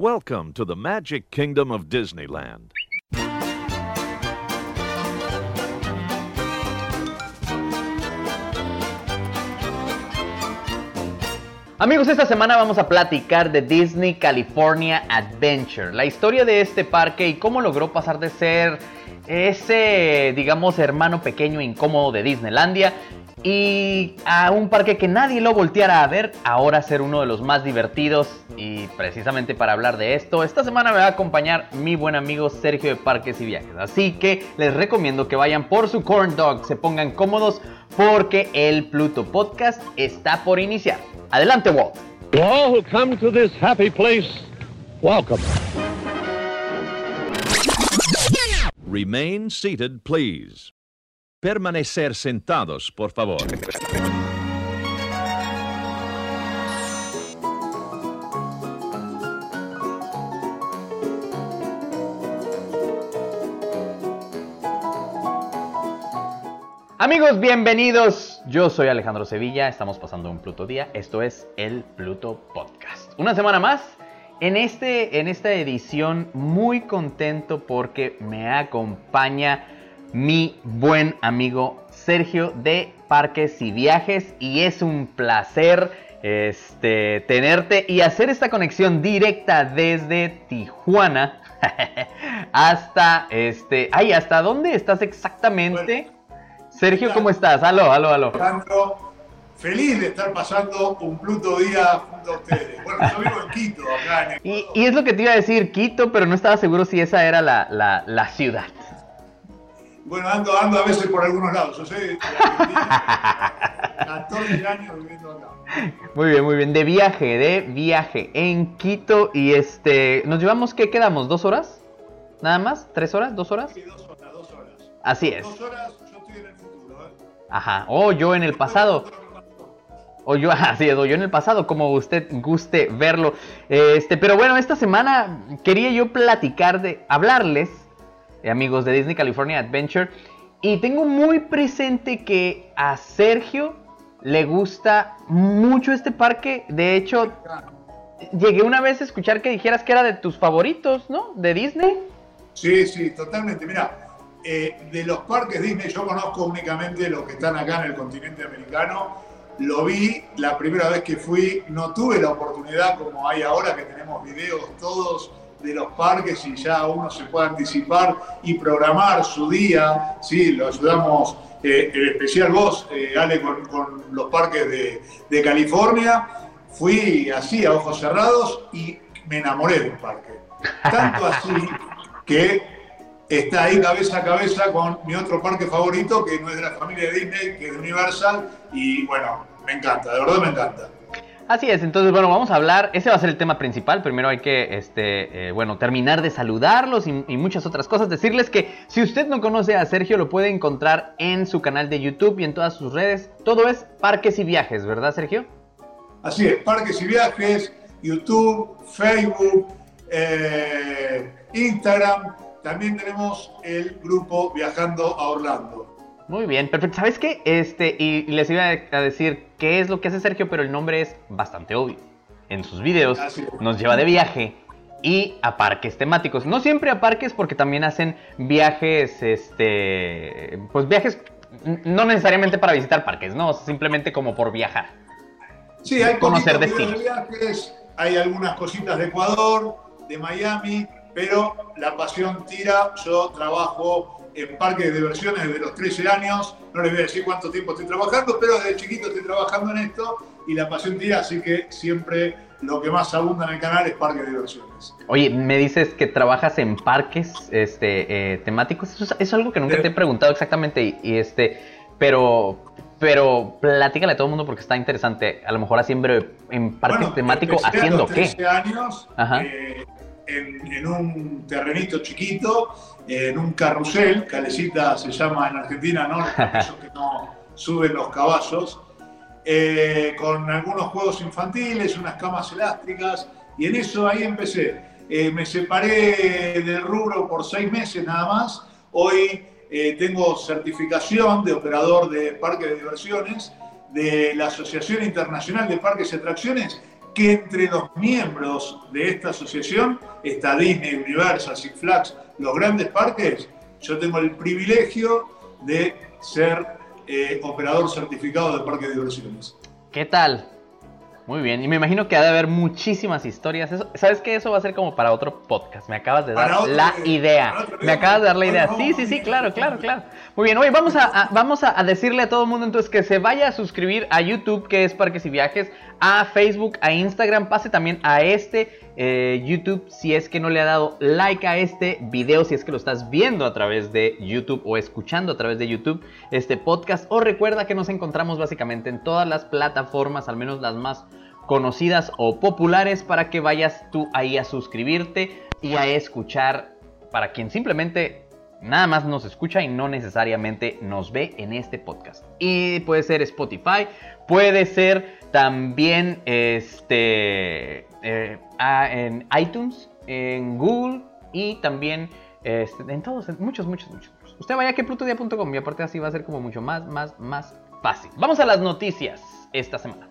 Welcome to the Magic Kingdom of Disneyland. Amigos, esta semana vamos a platicar de Disney California Adventure, la historia de este parque y cómo logró pasar de ser ese, digamos, hermano pequeño incómodo de Disneylandia y a un parque que nadie lo volteara a ver, ahora ser uno de los más divertidos. Y precisamente para hablar de esto, esta semana me va a acompañar mi buen amigo Sergio de Parques y Viajes. Así que les recomiendo que vayan por su corn dog, se pongan cómodos porque el Pluto Podcast está por iniciar. Adelante, Walt. To all who come to this happy place, welcome. Remain seated, please. Permanecer sentados, por favor. Amigos, bienvenidos. Yo soy Alejandro Sevilla, estamos pasando un Pluto día. Esto es el Pluto Podcast. Una semana más. En, este, en esta edición muy contento porque me acompaña mi buen amigo Sergio de Parques y Viajes y es un placer este, tenerte y hacer esta conexión directa desde Tijuana hasta este, ay, ¿hasta dónde estás exactamente? Sergio, ¿cómo estás? Aló, aló, aló. Feliz de estar pasando un Pluto día a ustedes. Bueno, yo vivo en Quito, acá en Y, y es lo que te iba a decir, Quito, pero no estaba seguro si esa era la, la, la ciudad. Bueno, ando, ando a veces por algunos lados. Yo soy de Argentina, 14 años viviendo acá. Muy bien, muy bien. De viaje, de viaje en Quito. Y este, ¿nos llevamos qué quedamos? ¿Dos horas? ¿Nada más? ¿Tres horas? ¿Dos horas? Sí, dos horas, dos horas. Así es. Dos horas, yo estoy en el futuro. ¿eh? Ajá. O yo en el pasado. O yo, así yo en el pasado, como usted guste verlo. Este, pero bueno, esta semana quería yo platicar de, hablarles, eh, amigos de Disney California Adventure, y tengo muy presente que a Sergio le gusta mucho este parque. De hecho, llegué una vez a escuchar que dijeras que era de tus favoritos, ¿no? De Disney. Sí, sí, totalmente. Mira, eh, de los parques Disney yo conozco únicamente los que están acá en el continente americano. Lo vi la primera vez que fui, no tuve la oportunidad como hay ahora que tenemos videos todos de los parques y ya uno se puede anticipar y programar su día. Sí, lo ayudamos, eh, en especial vos, eh, Ale, con, los parques de, de California. Fui así a ojos cerrados y me enamoré del parque. Tanto así que está ahí cabeza a cabeza con mi otro parque favorito, que no es de la familia de Disney, que es de Universal, y bueno, me encanta, de verdad me encanta. Así es, entonces bueno, vamos a hablar, ese va a ser el tema principal, primero hay que, este, eh, bueno, terminar de saludarlos y, y, muchas otras cosas, decirles que si usted no conoce a Sergio lo puede encontrar en su canal de YouTube y en todas sus redes, todo es Parques y Viajes, ¿verdad Sergio? Así es, Parques y Viajes, YouTube, Facebook, eh, Instagram, también tenemos el grupo Viajando a Orlando. Muy bien, perfecto. ¿Sabes qué? Este, y les iba a decir qué es lo que hace Sergio, pero el nombre es bastante obvio. En sus videos nos lleva de viaje y a parques temáticos. No siempre a parques porque también hacen viajes, este, pues viajes no necesariamente para visitar parques, no, simplemente como por viajar. Sí, hay conocer destinos. de viajes, hay algunas cositas de Ecuador, de Miami, pero la pasión tira. Yo trabajo en parques de diversiones desde los 13 años. No les voy a decir cuánto tiempo estoy trabajando, pero desde chiquito estoy trabajando en esto y la pasión tira, así que siempre lo que más abunda en el canal es parques de diversiones. Oye, me dices que trabajas en parques este, eh, temáticos. Eso es, algo que nunca te he preguntado exactamente. Y, y este, pero, pero platícale a todo el mundo porque está interesante. A lo mejor así en breve, en parques bueno, temáticos, empecé a ¿haciendo los qué? 13 años eh, en, en, un terrenito chiquito, en un carrusel, calecita se llama en Argentina, ¿no? Que no suben los caballos. Eh, con algunos juegos infantiles, unas camas elásticas, y en eso ahí empecé. Eh, me separé del rubro por seis meses nada más. Hoy eh, tengo certificación de operador de parques de diversiones de la Asociación Internacional de Parques y Atracciones, que entre los miembros de esta asociación está Disney, Universal, Six Flags, los grandes parques. Yo tengo el privilegio de ser eh, operador certificado de parque de diversiones. ¿Qué tal? Muy bien, y me imagino que ha de haber muchísimas historias. ¿Sabes qué? Eso va a ser como para otro podcast. Me acabas de dar la idea. Me acabas de dar la idea. Sí, sí, sí, claro, claro, claro. Muy bien, oye, vamos a, vamos a, decirle a todo el mundo entonces que se vaya a suscribir a YouTube, que es Parques y Viajes, a Facebook, a Instagram, pase también a este eh, YouTube si es que no le ha dado like a este video, si es que lo estás viendo a través de YouTube o escuchando a través de YouTube este podcast. O recuerda que nos encontramos básicamente en todas las plataformas, al menos las más conocidas o populares para que vayas tú ahí a suscribirte y a escuchar para quien simplemente nada más nos escucha y no necesariamente nos ve en este podcast. Y puede ser Spotify, puede ser también este, eh, en iTunes, en Google y también este, en todos, en muchos, muchos, muchos. Usted vaya a queplutodia.com y aparte así va a ser como mucho más, más, más fácil. Vamos a las noticias esta semana.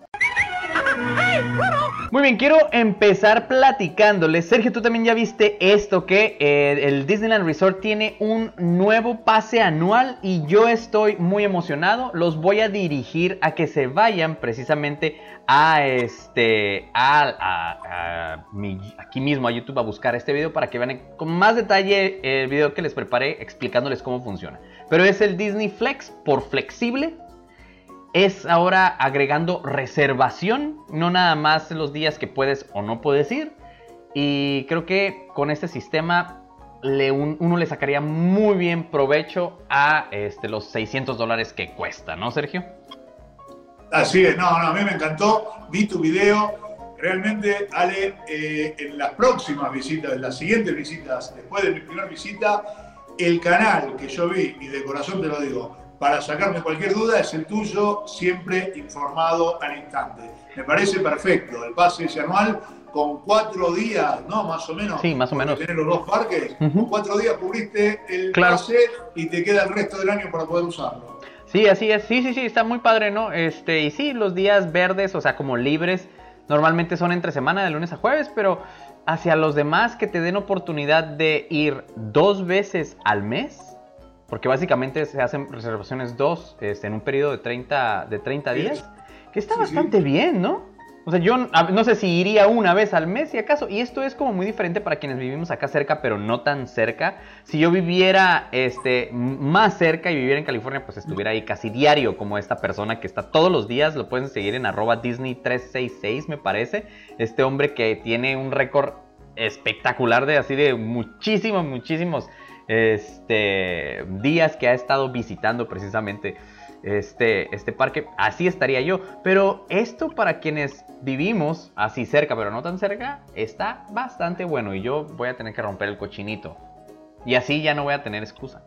Muy bien, quiero empezar platicándoles. Sergio, tú también ya viste esto, que eh, el Disneyland Resort tiene un nuevo pase anual y yo estoy muy emocionado. Los voy a dirigir a que se vayan precisamente a este, aquí mismo a YouTube a buscar este video para que vean con más detalle el video que les preparé explicándoles cómo funciona. Pero es el Disney Flex por flexible es ahora agregando reservación, no nada más los días que puedes o no puedes ir. Y creo que con este sistema uno le sacaría muy bien provecho a este, los 600 dólares que cuesta, ¿no, Sergio? Así es, no, no, a mí me encantó, vi tu video. Realmente, Ale, eh, en las próximas visitas, en las siguientes visitas, después de mi primera visita, el canal que yo vi, y de corazón te lo digo, para sacarme cualquier duda es el tuyo, siempre informado al instante. Me parece perfecto, el pase ese anual con cuatro días, ¿no? Más o menos. Sí, más o menos. Tener los dos parques, con cuatro días cubriste el pase y te queda el resto del año para poder usarlo. Sí, así es. Sí, sí, sí, está muy padre, ¿no? Este, y sí, los días verdes, o sea, como libres, normalmente son entre semana, de lunes a jueves, pero hacia los demás que te den oportunidad de ir dos veces al mes, porque básicamente se hacen reservaciones dos este, en un periodo de 30, de 30 días, que está bastante bien, ¿no? O sea, yo no sé si iría una vez al mes, si acaso. Y esto es como muy diferente para quienes vivimos acá cerca, pero no tan cerca. Si yo viviera este, más cerca y viviera en California, pues estuviera ahí casi diario, como esta persona que está todos los días. Lo pueden seguir en arroba Disney366, me parece. Este hombre que tiene un récord espectacular de así de muchísimos, muchísimos este, días que ha estado visitando precisamente este, este parque. Así estaría yo. Pero esto para quienes vivimos así cerca, pero no tan cerca, está bastante bueno. Y yo voy a tener que romper el cochinito. Y así ya no voy a tener excusa.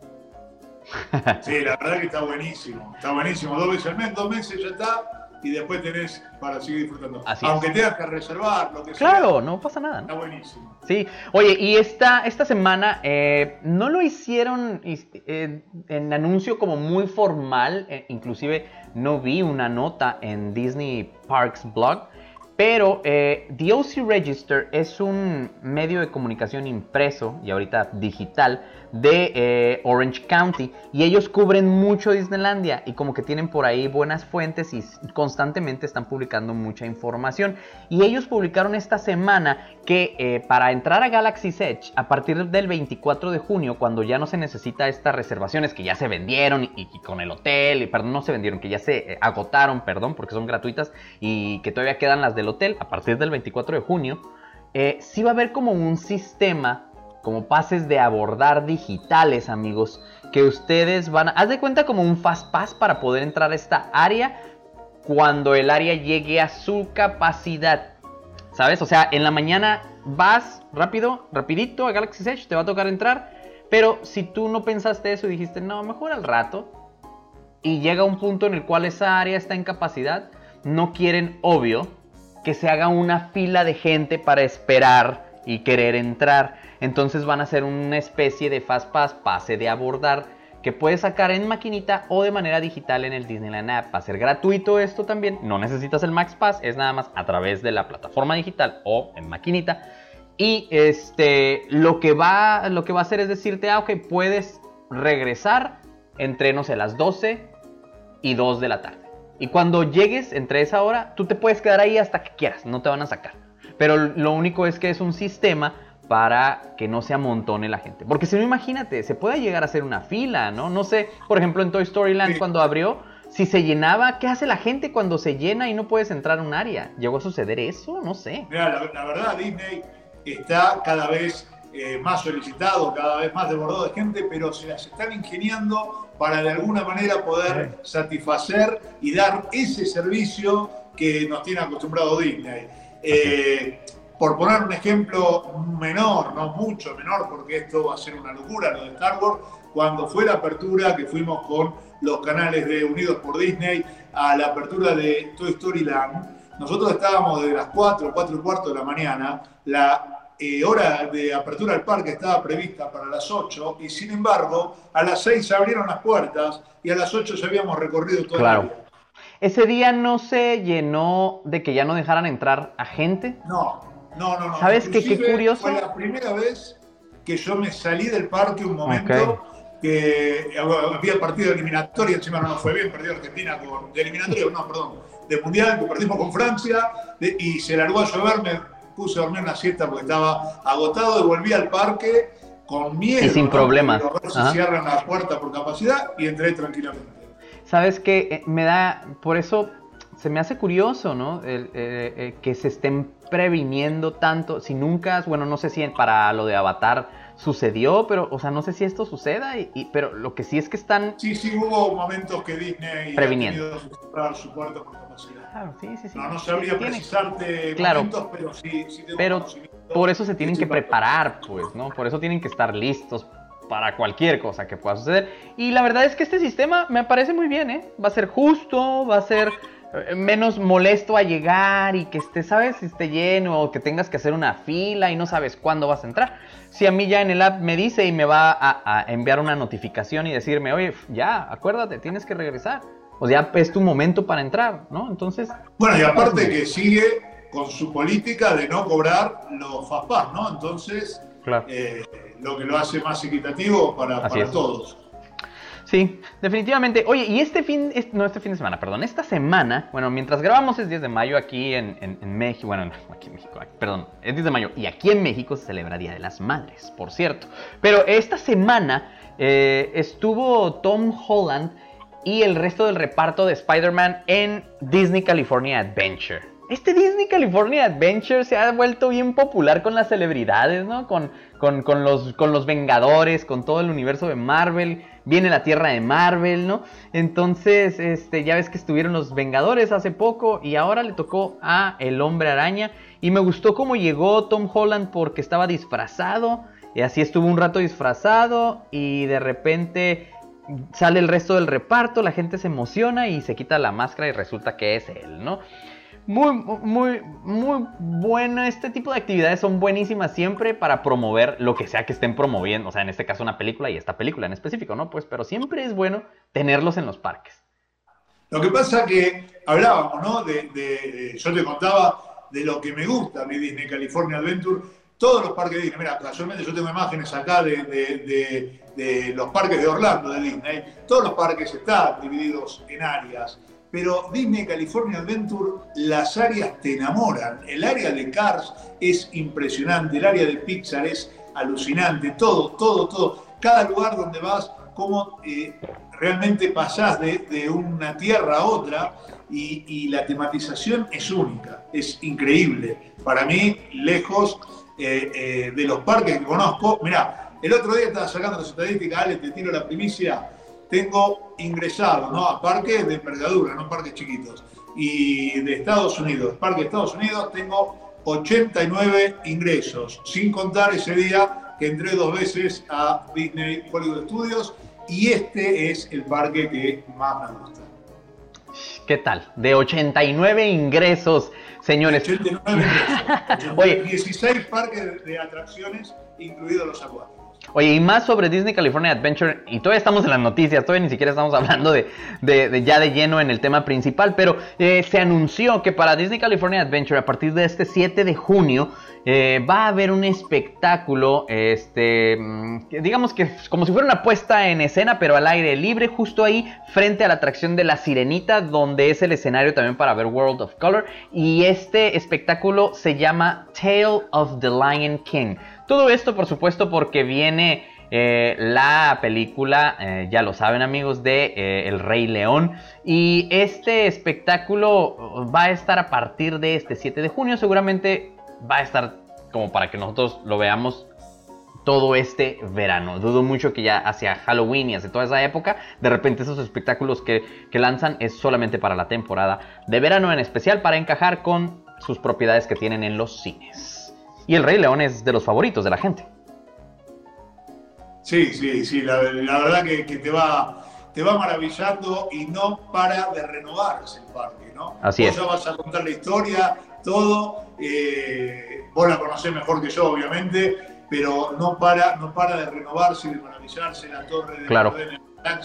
Sí, la verdad que está buenísimo. Está buenísimo. Dos veces al mes, dos meses ya está y después tenés para seguir disfrutando. Aunque tengas que reservar, lo que sea. Claro, no pasa nada. Está buenísimo. Sí, oye, y esta, esta semana eh, no lo hicieron eh, en anuncio como muy formal, eh, inclusive no vi una nota en Disney Parks blog, pero The OC Register es un medio de comunicación impreso y ahorita digital de eh, Orange County. Y ellos cubren mucho Disneylandia y como que tienen por ahí buenas fuentes y constantemente están publicando mucha información. Y ellos publicaron esta semana que eh, para entrar a Galaxy's Edge a partir del 24 de junio cuando ya no se necesita estas reservaciones que ya se vendieron y, con el hotel y perdón no se vendieron que ya se eh, agotaron perdón porque son gratuitas y que todavía quedan las del hotel a partir del 24 de junio sí va a haber como un sistema como pases de abordar digitales, amigos, que ustedes van a... Haz de cuenta como un fast pass para poder entrar a esta área cuando el área llegue a su capacidad. ¿Sabes? O sea, en la mañana vas rápido, rapidito a Galaxy Edge, te va a tocar entrar. Pero si tú no pensaste eso y dijiste, no, mejor al rato, y llega un punto en el cual esa área está en capacidad, no quieren, obvio, que se haga una fila de gente para esperar y querer entrar. Entonces van a ser una especie de fast pass, pase de abordar, que puedes sacar en maquinita o de manera digital en el Disneyland App. Va a ser gratuito esto también, no necesitas el Max Pass, es nada más a través de la plataforma digital o en maquinita. Y este, lo que va, lo que va a hacer es decirte, ah, ok, puedes regresar entre, no sé, las 12 y 2 de la tarde. Y cuando llegues entre esa hora, tú te puedes quedar ahí hasta que quieras, no te van a sacar. Pero lo único es que es un sistema para que no se amontone la gente. Porque si no, imagínate, se puede llegar a hacer una fila, ¿no? No sé, por ejemplo, en Toy Story Land cuando abrió, si se llenaba, ¿qué hace la gente cuando se llena y no puedes entrar a un área? ¿Llegó a suceder eso? No sé. Mira, la, verdad, Disney está cada vez eh, más solicitado, cada vez más desbordado de gente, pero se las están ingeniando para de alguna manera poder satisfacer y dar ese servicio que nos tiene acostumbrado Disney. Eh, por poner un ejemplo menor, no mucho menor, porque esto va a ser una locura lo de Star Wars, cuando fue la apertura que fuimos con los canales de Unidos por Disney a la apertura de Toy Story Land, nosotros estábamos desde las 4, 4 y cuarto de la mañana, la eh, hora de apertura del parque estaba prevista para las 8 y sin embargo a las 6 se abrieron las puertas y a las 8 ya habíamos recorrido todo el día. ¿Ese día no se llenó de que ya no dejaran entrar a gente? No, no, no. no. ¿Sabes qué, qué curioso? Fue la primera vez que yo me salí del parque un momento que había partido de eliminatoria, encima no nos fue bien, perdió Argentina con, de eliminatoria, no, perdón, de mundial, que perdimos con Francia, y se largó a llover, me puse a dormir una siesta porque estaba agotado y volví al parque con miedo. Y sin problemas. se cierran la puerta por capacidad y entré tranquilamente. ¿Sabes qué? Eh, me da, por eso se me hace curioso, ¿no? Eh, eh, que se estén previniendo tanto, si nunca, bueno, no sé si para lo de Avatar sucedió, pero, o sea, no sé si esto suceda, y, pero lo que sí es que están... Sí, sí, hubo momentos que Disney previniendo. ha su puerta por capacidad. Claro, sí, sí, sí. No, no sabría precisarte claro, momentos, pero sí, sí tengo Pero por eso se tienen que preparar, pues, ¿no? Por eso tienen que estar listos para cualquier cosa que pueda suceder. Y la verdad es que este sistema me parece muy bien, ¿eh? Va a ser justo, va a ser eh, menos molesto a llegar y que esté, ¿sabes? Esté lleno o que tengas que hacer una fila y no sabes cuándo vas a entrar. Si a mí ya en el app me dice y me va a, enviar una notificación y decirme, oye, ya, acuérdate, tienes que regresar. O sea, es tu momento para entrar, ¿no? Entonces... Bueno, y aparte que sigue con su política de no cobrar los FAPAS, ¿no? Entonces, claro. Eh, lo que lo hace más equitativo para, para todos. Sí, definitivamente. Oye, y este fin, no este fin de semana, perdón, esta semana, bueno, mientras grabamos es 10 de mayo aquí en, México, bueno, aquí en México, perdón, es 10 de mayo, y aquí en México se celebra Día de las Madres, por cierto. Pero esta semana eh, estuvo Tom Holland y el resto del reparto de Spider-Man en Disney California Adventure. Este Disney California Adventure se ha vuelto bien popular con las celebridades, ¿no? Con, con, los, con los Vengadores, con todo el universo de Marvel. Viene la tierra de Marvel, ¿no? Entonces, este, ya ves que estuvieron los Vengadores hace poco y ahora le tocó a El Hombre Araña. Y me gustó cómo llegó Tom Holland porque estaba disfrazado. Y así estuvo un rato disfrazado y de repente sale el resto del reparto, la gente se emociona y se quita la máscara y resulta que es él, ¿no? Muy, muy, muy buena. Este tipo de actividades son buenísimas siempre para promover lo que sea que estén promoviendo. O sea, en este caso una película y esta película en específico, ¿no? Pues, pero siempre es bueno tenerlos en los parques. Lo que pasa que hablábamos, ¿no? De, yo te contaba de lo que me gusta mi Disney California Adventure. Todos los parques de Disney, mira, casualmente yo tengo imágenes acá de, de los parques de Orlando de Disney. Todos los parques están divididos en áreas pero Disney California Adventure, las áreas te enamoran. El área de Cars es impresionante, el área de Pixar es alucinante, todo, todo, todo. Cada lugar donde vas, cómo eh, realmente pasás de, una tierra a otra y, la tematización es única, es increíble. Para mí, lejos eh, eh, de los parques que conozco, mirá, el otro día estaba sacando las estadísticas, Ale, te tiro la primicia, tengo ingresado ¿no? a parques de envergadura, no parques chiquitos. Y de Estados Unidos, parque de Estados Unidos, tengo 89 ingresos, sin contar ese día que entré dos veces a Disney Hollywood Studios y este es el parque que más me gusta. ¿Qué tal? De 89 ingresos, señores. 89 ingresos. Oye, 16 parques de atracciones, incluidos los acuáticos. Oye, y más sobre Disney California Adventure, y todavía estamos en las noticias, todavía ni siquiera estamos hablando de, ya de lleno en el tema principal, pero eh, se anunció que para Disney California Adventure, a partir de este 7 de junio, eh, va a haber un espectáculo, este, mm, digamos que como si fuera una puesta en escena, pero al aire libre, justo ahí, frente a la atracción de la Sirenita, donde es el escenario también para ver World of Color, y este espectáculo se llama Tale of the Lion King. Todo esto, por supuesto, porque viene eh, la película, eh, ya lo saben amigos, de eh, El Rey León. Y este espectáculo va a estar a partir de este 7 de junio. Seguramente va a estar como para que nosotros lo veamos todo este verano. Dudo mucho que ya hacia Halloween y hacia toda esa época, de repente esos espectáculos que lanzan es solamente para la temporada de verano en especial, para encajar con sus propiedades que tienen en los cines. Y el Rey León es de los favoritos de la gente. Sí, sí, sí, la, verdad que, te, va, te va maravillando y no para de renovarse el parque, ¿no? Así vos ya vas a contar la historia, todo, eh, vos la conocés mejor que yo, obviamente, pero no para, no para de renovarse y de maravillarse la torre de claro.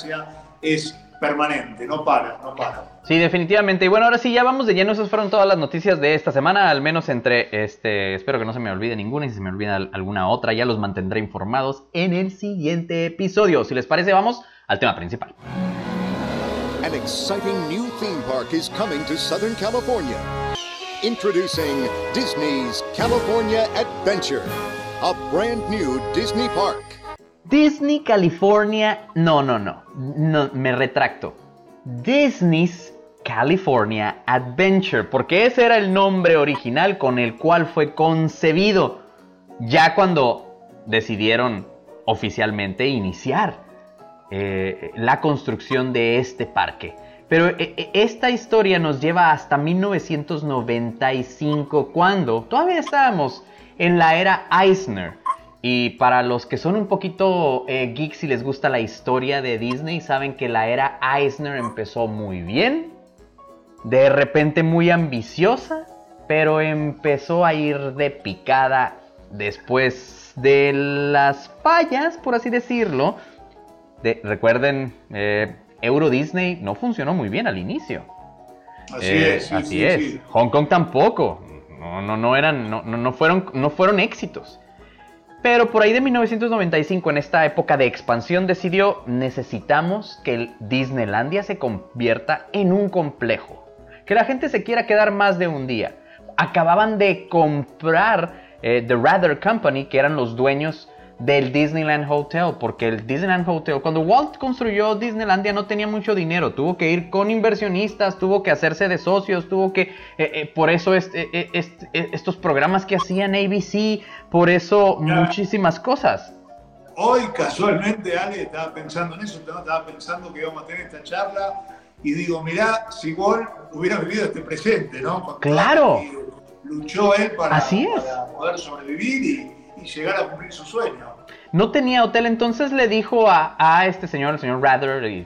la es permanente, no para, no para. Sí, definitivamente. Y bueno, ahora sí, ya vamos de lleno. Esas fueron todas las noticias de esta semana, al menos entre, este, espero que no se me olvide ninguna y si se me olvida alguna otra, ya los mantendré informados en el siguiente episodio. Si les parece, vamos al tema principal. An exciting new theme park is coming to Southern California. Introducing Disney's California Adventure, a brand new Disney park. Disney California, no, no, no, me retracto. Disney's California Adventure, porque ese era el nombre original con el cual fue concebido, ya cuando decidieron oficialmente iniciar eh, la construcción de este parque. Pero eh, eh, esta historia nos lleva hasta 1995, cuando todavía estábamos en la era Eisner. Y para los que son un poquito eh, geeks y les gusta la historia de Disney, saben que la era Eisner empezó muy bien, de repente muy ambiciosa, pero empezó a ir de picada después de las fallas, por así decirlo. recuerden, eh, Euro Disney no funcionó muy bien al inicio. Así eh, es. así es. Hong Kong tampoco. No, no, no eran, no, no, fueron, no fueron éxitos. Pero por ahí de 1995, en esta época de expansión, decidió necesitamos que Disneylandia se convierta en un complejo. Que la gente se quiera quedar más de un día. Acababan de comprar eh, The Rather Company, que eran los dueños del Disneyland Hotel, porque el Disneyland Hotel, cuando Walt construyó Disneylandia no tenía mucho dinero, tuvo que ir con inversionistas, tuvo que hacerse de socios, tuvo que, eh, eh, por eso este, estos programas que hacían ABC, por eso muchísimas cosas. Hoy casualmente Ale estaba pensando en eso, estaba pensando que íbamos a tener esta charla y digo, mirá, si Walt hubiera vivido este presente, ¿no? claro. Luchó él para, Así para poder sobrevivir y y llegar a cumplir su sueño. No tenía hotel, entonces le dijo a, este señor, el señor Rather y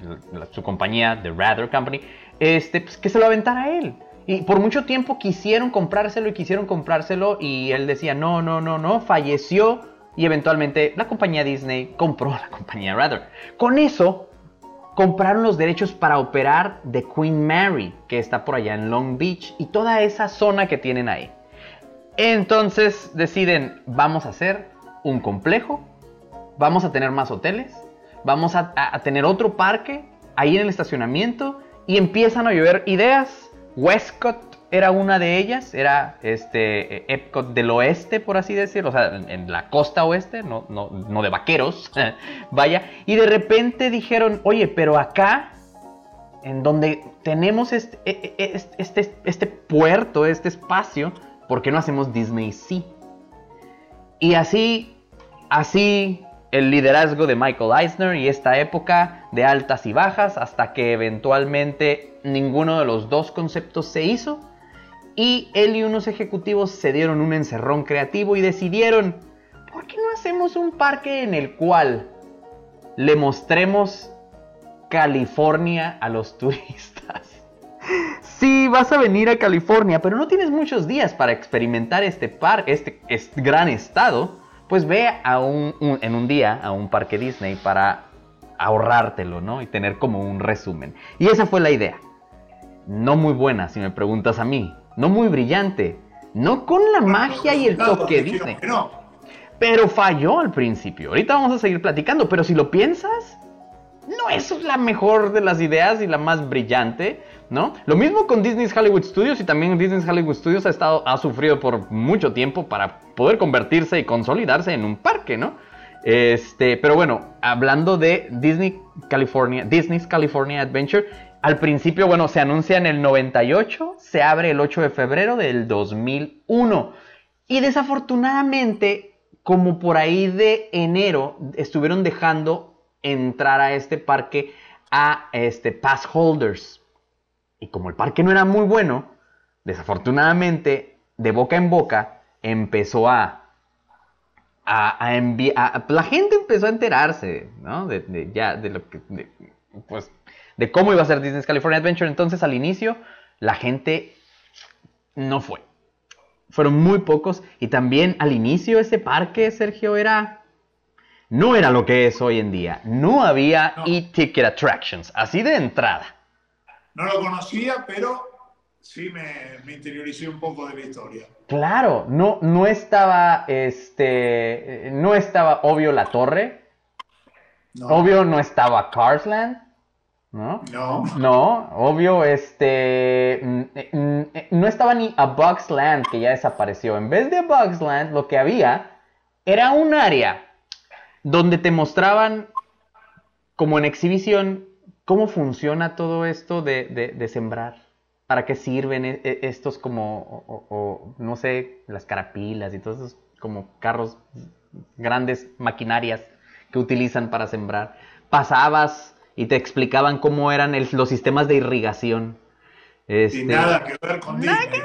su compañía, The Rather Company, este, pues, que se lo aventara a él. Y por mucho tiempo quisieron comprárselo y quisieron comprárselo y él decía, no, no, no, no, falleció y eventualmente la compañía Disney compró la compañía Rather. Con eso compraron los derechos para operar The Queen Mary, que está por allá en Long Beach y toda esa zona que tienen ahí. Entonces deciden, vamos a hacer un complejo, vamos a tener más hoteles, vamos a, tener otro parque ahí en el estacionamiento y empiezan a llover ideas. Westcott era una de ellas, era este Epcot del oeste, por así decirlo, o sea, en, la costa oeste, no, no, de vaqueros, vaya. Y de repente dijeron, oye, pero acá, en donde tenemos este, e, e, este, este puerto, este espacio, ¿por qué no hacemos Disney sí? Y así, así el liderazgo de Michael Eisner y esta época de altas y bajas hasta que eventualmente ninguno de los dos conceptos se hizo y él y unos ejecutivos se dieron un encerrón creativo y decidieron, ¿por qué no hacemos un parque en el cual le mostremos California a los turistas? Sí, vas a venir a California, pero no tienes muchos días para experimentar este par, este, este gran estado. Pues ve a un, un- en un día a un parque Disney para ahorrártelo, ¿no? Y tener como un resumen. Y esa fue la idea. No muy buena, si me preguntas a mí. No muy brillante. No con la magia y el toque Disney. Pero falló al principio. Ahorita vamos a seguir platicando, pero si lo piensas, no es la mejor de las ideas y la más brillante, ¿no? Lo mismo con Disney's Hollywood Studios y también Disney's Hollywood Studios ha estado ha sufrido por mucho tiempo para poder convertirse y consolidarse en un parque, ¿no? Este, pero bueno, hablando de Disney California, Disney's California Adventure, al principio, bueno, se anuncia en el 98, se abre el 8 de febrero del 2001. Y desafortunadamente, como por ahí de enero, estuvieron dejando entrar a este parque a este, pass holders. Y como el parque no era muy bueno, desafortunadamente, de boca en boca, empezó a... A, a a- la gente empezó a enterarse, ¿no? De, de- ya, de lo que, de- pues, de cómo iba a ser Disney's California Adventure. Entonces, al inicio, la gente no fue. Fueron muy pocos. Y también al inicio ese parque, Sergio, era... No era lo que es hoy en día. No había No. e-ticket attractions. Así de entrada. No lo conocía, pero sí me, me interioricé un poco de la historia. Claro, no, no estaba, este, no estaba obvio la torre. No, Obvio no estaba Carsland. ¿No? no. No, obvio, este. No estaba ni a Bugs Land, que ya desapareció. En vez de Bugs Land, lo que había era un área donde te mostraban, como en exhibición, cómo funciona todo esto de, de- de sembrar. ¿Para qué sirven e- e- estos como, o- o- o, no sé, las carapilas y todos esos como carros grandes, maquinarias que utilizan para sembrar? Pasabas y te explicaban cómo eran el- los sistemas de irrigación. Y Este, nada que ver con Nada Disney.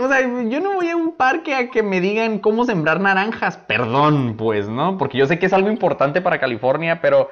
o sea, yo no voy a un parque a que me digan cómo sembrar naranjas. Perdón, pues, ¿no? Porque yo sé que es algo importante para California, pero,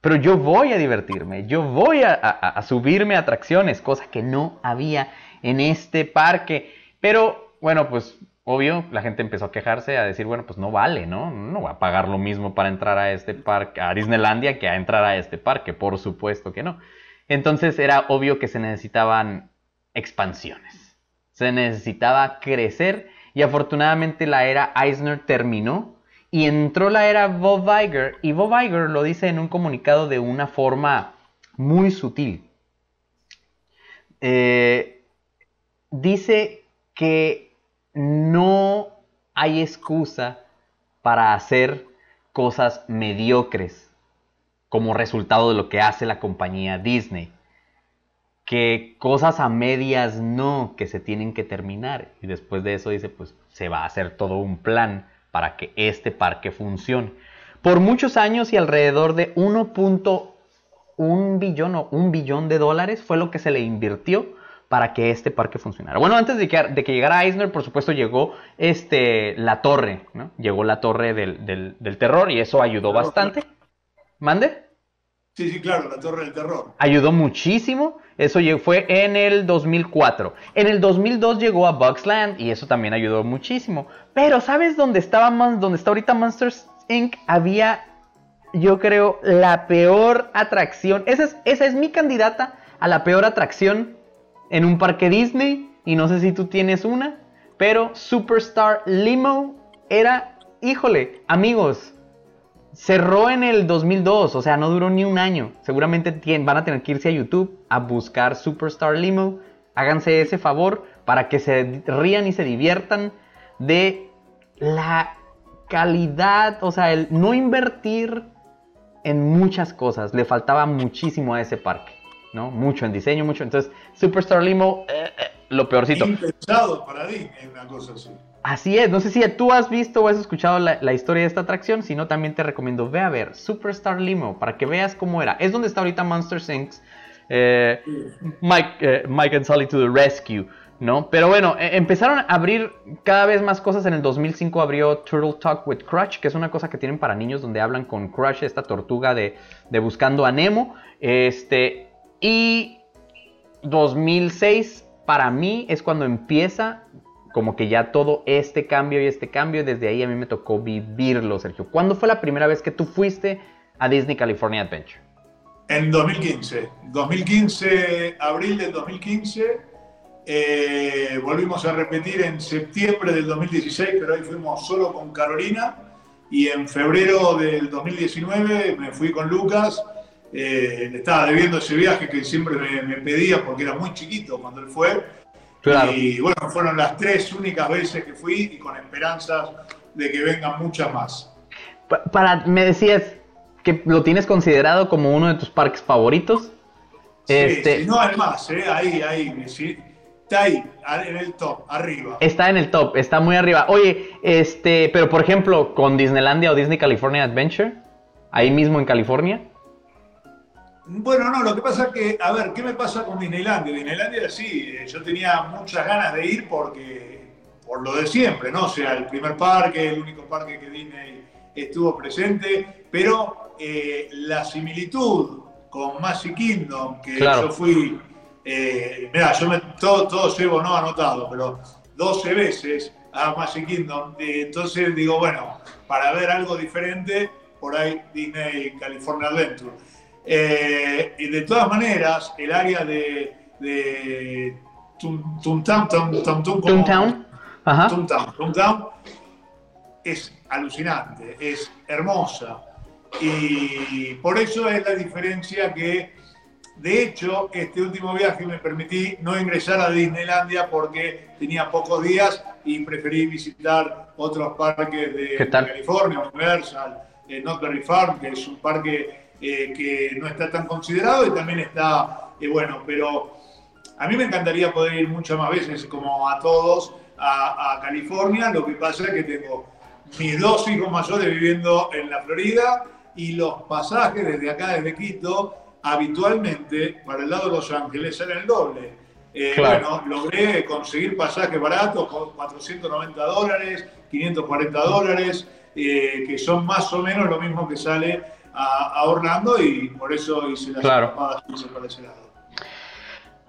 pero yo voy a divertirme. Yo voy a, subirme a atracciones, cosa que no había en este parque. Pero, bueno, pues, obvio, la gente empezó a quejarse, a decir, bueno, pues no vale, ¿no? No voy a pagar lo mismo para entrar a este parque, a Disneylandia, que a entrar a este parque. Por supuesto que no. Entonces era obvio que se necesitaban expansiones. Se necesitaba crecer y afortunadamente la era Eisner terminó y entró la era Bob Iger y Bob Iger lo dice en un comunicado de una forma muy sutil. Eh, dice que no hay excusa para hacer cosas mediocres como resultado de lo que hace la compañía Disney que cosas a medias no, que se tienen que terminar. Y después de eso dice, pues se va a hacer todo un plan para que este parque funcione. Por muchos años y alrededor de 1.1 billón o un billón de dólares fue lo que se le invirtió para que este parque funcionara. Bueno, antes de que, de que llegara Eisner, por supuesto, llegó este, la torre, ¿no? Llegó la torre del, del- del terror y eso ayudó bastante. ¿Mande? Sí, sí, claro, la Torre del Terror. ayudó muchísimo. Eso fue en el 2004. En el 2002 llegó a Bugs Land y eso también ayudó muchísimo. Pero ¿sabes dónde estaba dónde está ahorita Monsters Inc? Había yo creo la peor atracción. Esa es, esa es mi candidata a la peor atracción en un parque Disney y no sé si tú tienes una, pero Superstar Limo era, híjole, amigos, Cerró en el 2002, o sea, no duró ni un año. Seguramente van a tener que irse a YouTube a buscar Superstar Limo. Háganse ese favor para que se rían y se diviertan de la calidad, o sea, el no invertir en muchas cosas. Le faltaba muchísimo a ese parque, ¿no? Mucho en diseño, mucho. Entonces, Superstar Limo, eh, eh, lo peorcito. Para cosa así. Así es, no sé si tú has visto o has escuchado la, historia de esta atracción, si no también te recomiendo, ve a ver Superstar Limo para que veas cómo era. Es donde está ahorita Monster Inc. eh, Mike, eh, Mike and Sully to the Rescue, ¿no? Pero bueno, eh, empezaron a abrir cada vez más cosas. En el 2005 abrió Turtle Talk with Crush, que es una cosa que tienen para niños donde hablan con Crush, esta tortuga de, de Buscando a Nemo. Este, y 2006 para mí es cuando empieza como que ya todo este cambio y este cambio, desde ahí a mí me tocó vivirlo, Sergio. ¿Cuándo fue la primera vez que tú fuiste a Disney California Adventure? En 2015. 2015, abril del 2015. Eh, volvimos a repetir en septiembre del 2016, pero ahí fuimos solo con Carolina. Y en febrero del 2019 me fui con Lucas. Eh, estaba debiendo ese viaje que siempre me, pedía porque era muy chiquito cuando él fue. Y bueno, fueron las tres únicas veces que fui y con esperanzas de que vengan muchas más. Para, me decías que lo tienes considerado como uno de tus parques favoritos. Sí, este... no hay más, ¿eh? ahí, ahí, sí. Está ahí, en el top, arriba. Está en el top, está muy arriba. Oye, este, pero por ejemplo, con Disneylandia o Disney California Adventure, ahí mismo en California. Bueno, no, lo que pasa es que, a ver, ¿qué me pasa con Disneylandia? Disneylandia sí, eh, yo tenía muchas ganas de ir porque, por lo de siempre, ¿no? O sea, el primer parque, el único parque que Disney estuvo presente, pero eh, la similitud con Magic Kingdom, que yo fui eh, mira, yo me, todo, todo llevo no anotado, pero 12 veces a Magic Kingdom. entonces digo, bueno, para ver algo diferente, por ahí Disney California Adventure. Eh, y de todas maneras, el área de, de Toontown, Toontown es alucinante, es hermosa. Y por eso es la diferencia que de hecho, este último viaje me permití no ingresar a Disneylandia porque tenía pocos días y preferí visitar otros parques de, California, Universal, eh, Notberry Farm, que es un parque eh, que no está tan considerado y también está, eh, bueno, pero a mí me encantaría poder ir muchas más veces, como a todos, a, a California. Lo que pasa es que tengo mis dos hijos mayores viviendo en la Florida y los pasajes desde acá, desde Quito, habitualmente para el lado de Los Ángeles era el doble. Eh, bueno, logré conseguir pasajes baratos con 490 dólares, 540 dólares, eh, que son más o menos lo mismo que sale a, Orlando y por eso hice las claro. para ese lado.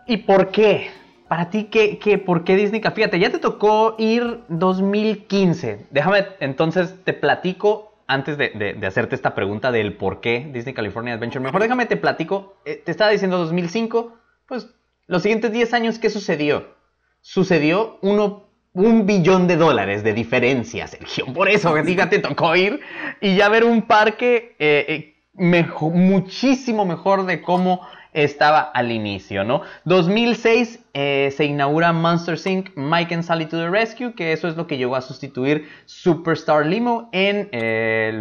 ¿Y por qué? Para ti, ¿qué, qué, ¿por qué Disney? Fíjate, ya te tocó ir 2015. Déjame, entonces te platico antes de, hacerte esta pregunta del por qué Disney California Adventure, mejor déjame te platico. Eh, te estaba diciendo 2005, pues los siguientes 10 años, ¿qué sucedió? Sucedió uno, un billón de dólares de diferencia, Sergio. Por eso, fíjate, tocó ir y ya ver un parque eh, eh, muchísimo mejor de cómo estaba al inicio, ¿no? 2006 eh, se inaugura Monster Inc. Mike and Sally to the Rescue, que eso es lo que llegó a sustituir Superstar Limo en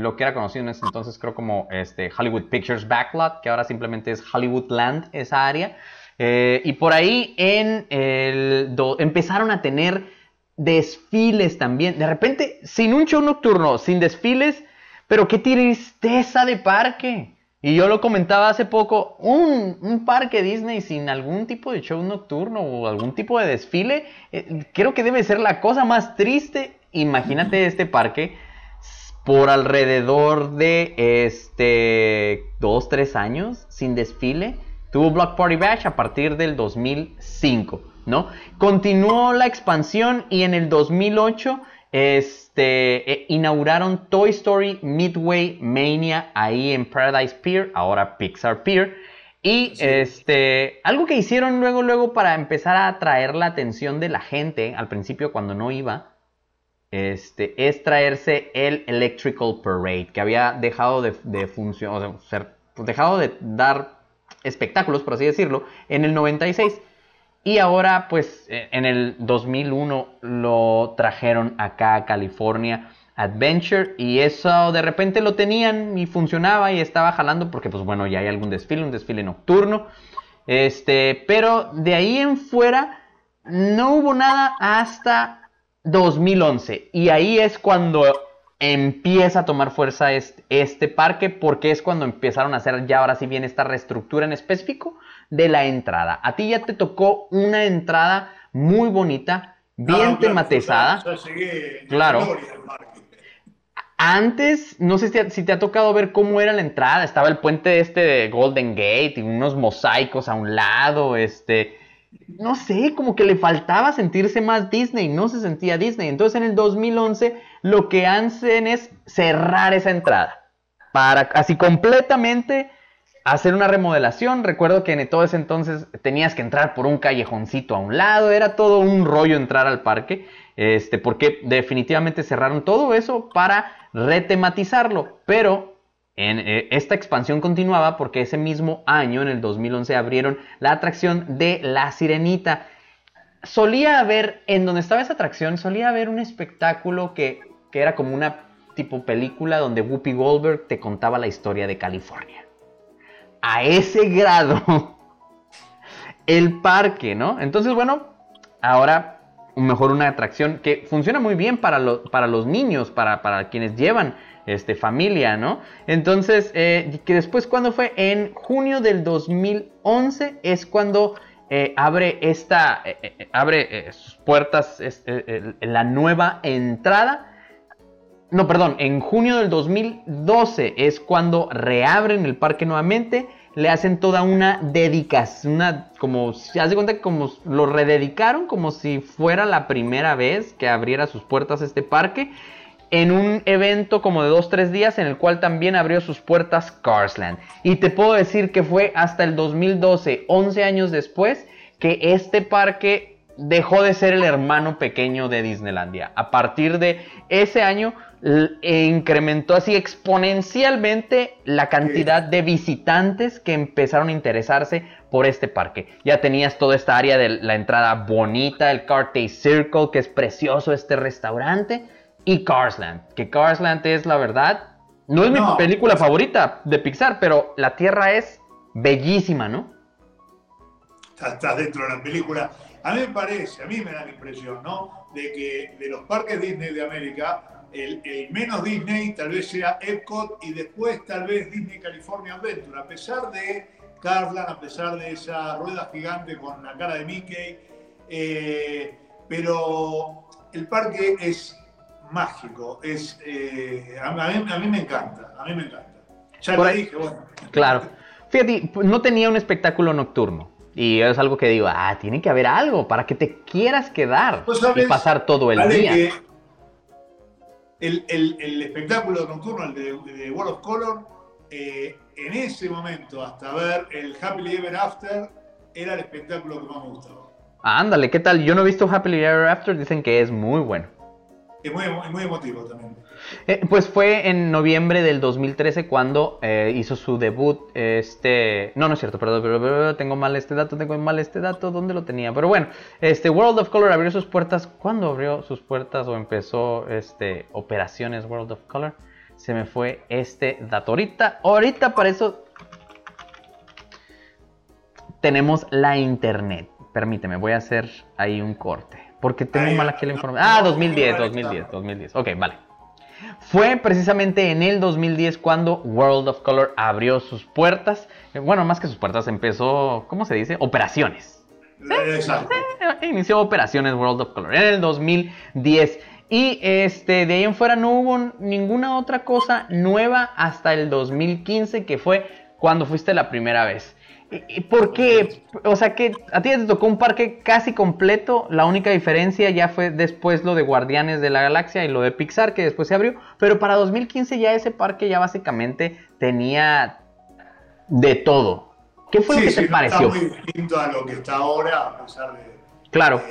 lo que era conocido en ese entonces creo como este, Hollywood Pictures Backlot, que ahora simplemente es Hollywood Land, esa área. Y por ahí en el empezaron a tener desfiles también. De repente, sin un show nocturno, sin desfiles, pero qué tristeza de parque. Y yo lo comentaba hace poco, un, parque Disney sin algún tipo de show nocturno o algún tipo de desfile, eh, creo que debe ser la cosa más triste. Imagínate este parque por alrededor de este 2, 3 años sin desfile. Tuvo Block Party Bash a partir del 2005, ¿no? Continuó la expansión y en el 2008 este, eh, inauguraron Toy Story Midway Mania ahí en Paradise Pier, ahora Pixar Pier. Y este, algo que hicieron luego, luego para empezar a atraer la atención de la gente, al principio cuando no iba, este, es traerse el Electrical Parade, que había dejado de, de funcionar, o sea, pues, dejado de dar espectáculos, por así decirlo, en el 96. Y ahora, pues, eh, en el 2001 lo trajeron acá a California Adventure y eso de repente lo tenían y funcionaba y estaba jalando porque, pues, bueno, ya hay algún desfile, un desfile nocturno. Este, pero de ahí en fuera no hubo nada hasta 2011 y ahí es cuando empieza a tomar fuerza este, este parque porque es cuando empezaron a hacer ya ahora sí bien esta reestructura en específico de la entrada. A ti ya te tocó una entrada muy bonita, bien tematizada. claro. Antes, no sé si te, ha tocado ver cómo era la entrada. Estaba el puente este de Golden Gate y unos mosaicos a un lado. Este, no sé, como que le faltaba sentirse más Disney, no se sentía Disney. Entonces en el 2011 lo que hacen es cerrar esa entrada para así completamente hacer una remodelación. Recuerdo que en todo ese entonces tenías que entrar por un callejoncito a un lado, era todo un rollo entrar al parque, este, porque definitivamente cerraron todo eso para retematizarlo, pero eh, esta expansión continuaba porque ese mismo año, en el 2011, abrieron la atracción de La Sirenita. Solía haber, en donde estaba esa atracción, solía haber un espectáculo que, que era como una tipo película donde Whoopi Goldberg te contaba la historia de California. A ese grado, el parque, ¿no? Entonces, bueno, ahora mejor una atracción que funciona muy bien para, para los niños, para, para quienes llevan este, familia, ¿no? Entonces, eh, que después cuando fue en junio del 2011 es cuando eh, abre esta, eh, abre sus puertas, la nueva entrada. No, perdón, en junio del 2012 es cuando reabren el parque nuevamente, le hacen toda una dedicación, como, se hace cuenta que como lo rededicaron como si fuera la primera vez que abriera sus puertas este parque en un evento como de 2-3 días en el cual también abrió sus puertas Carsland. Y te puedo decir que fue hasta el 2012, 11 años después, que este parque dejó de ser el hermano pequeño de Disneylandia. A partir de ese año incrementó así exponencialmente la cantidad de visitantes que empezaron a interesarse por este parque. Ya tenías toda esta área de la entrada bonita, el Cartay Circle, que es precioso este restaurante y Carsland. Que Carsland es la verdad. No es mi película favorita de Pixar, pero la Tierra es bellísima, ¿no? Estás dentro de la película. A mí me parece, a mí me da la impresión, ¿no? De que de los parques Disney de América, el, menos Disney tal vez sea Epcot y después tal vez Disney California Adventure. A pesar de Carsland, a pesar de esa rueda gigante con la cara de Mickey, eh, pero el parque es mágico. Es, eh, a, mí, me encanta, a mí me encanta. Ya lo dije, bueno. Claro. Fíjate, no tenía un espectáculo nocturno. Y es algo que digo, ah, tiene que haber algo para que te quieras quedar pues, y pasar todo el día. El, el, espectáculo nocturno, el de, World of Color, eh, en ese momento, hasta ver el Happily Ever After, era el espectáculo que más me gustaba. Ah, ándale, ¿qué tal? Yo no he visto Happily Ever After, dicen que es muy bueno. Es muy, emotivo también. Eh, pues fue en noviembre del 2013 cuando eh, hizo su debut. Este. No, no es cierto, perdón, pero, tengo mal este dato, tengo mal este dato, ¿dónde lo tenía? Pero bueno, este World of Color abrió sus puertas. ¿Cuándo abrió sus puertas o empezó este operaciones World of Color? Se me fue este dato. Ahorita, ahorita para eso tenemos la internet. Permíteme, voy a hacer ahí un corte. Porque tengo mal aquí la información. Ah, 2010, 2010, 2010. Ok, vale. Fue precisamente en el 2010 cuando World of Color abrió sus puertas. Eh, bueno, más que sus puertas, empezó, ¿cómo se dice? Operaciones. Exacto. Inició operaciones World of Color en el 2010. Y este, de ahí en fuera no hubo ninguna otra cosa nueva hasta el 2015, que fue cuando fuiste la primera vez. ¿Y por qué? O sea, que a ti te tocó un parque casi completo. La única diferencia ya fue después lo de Guardianes de la Galaxia y lo de Pixar, que después se abrió. Pero para 2015 ya ese parque ya básicamente tenía de todo. ¿Qué fue lo que te pareció? Está muy distinto a lo que está ahora, a pesar de, claro.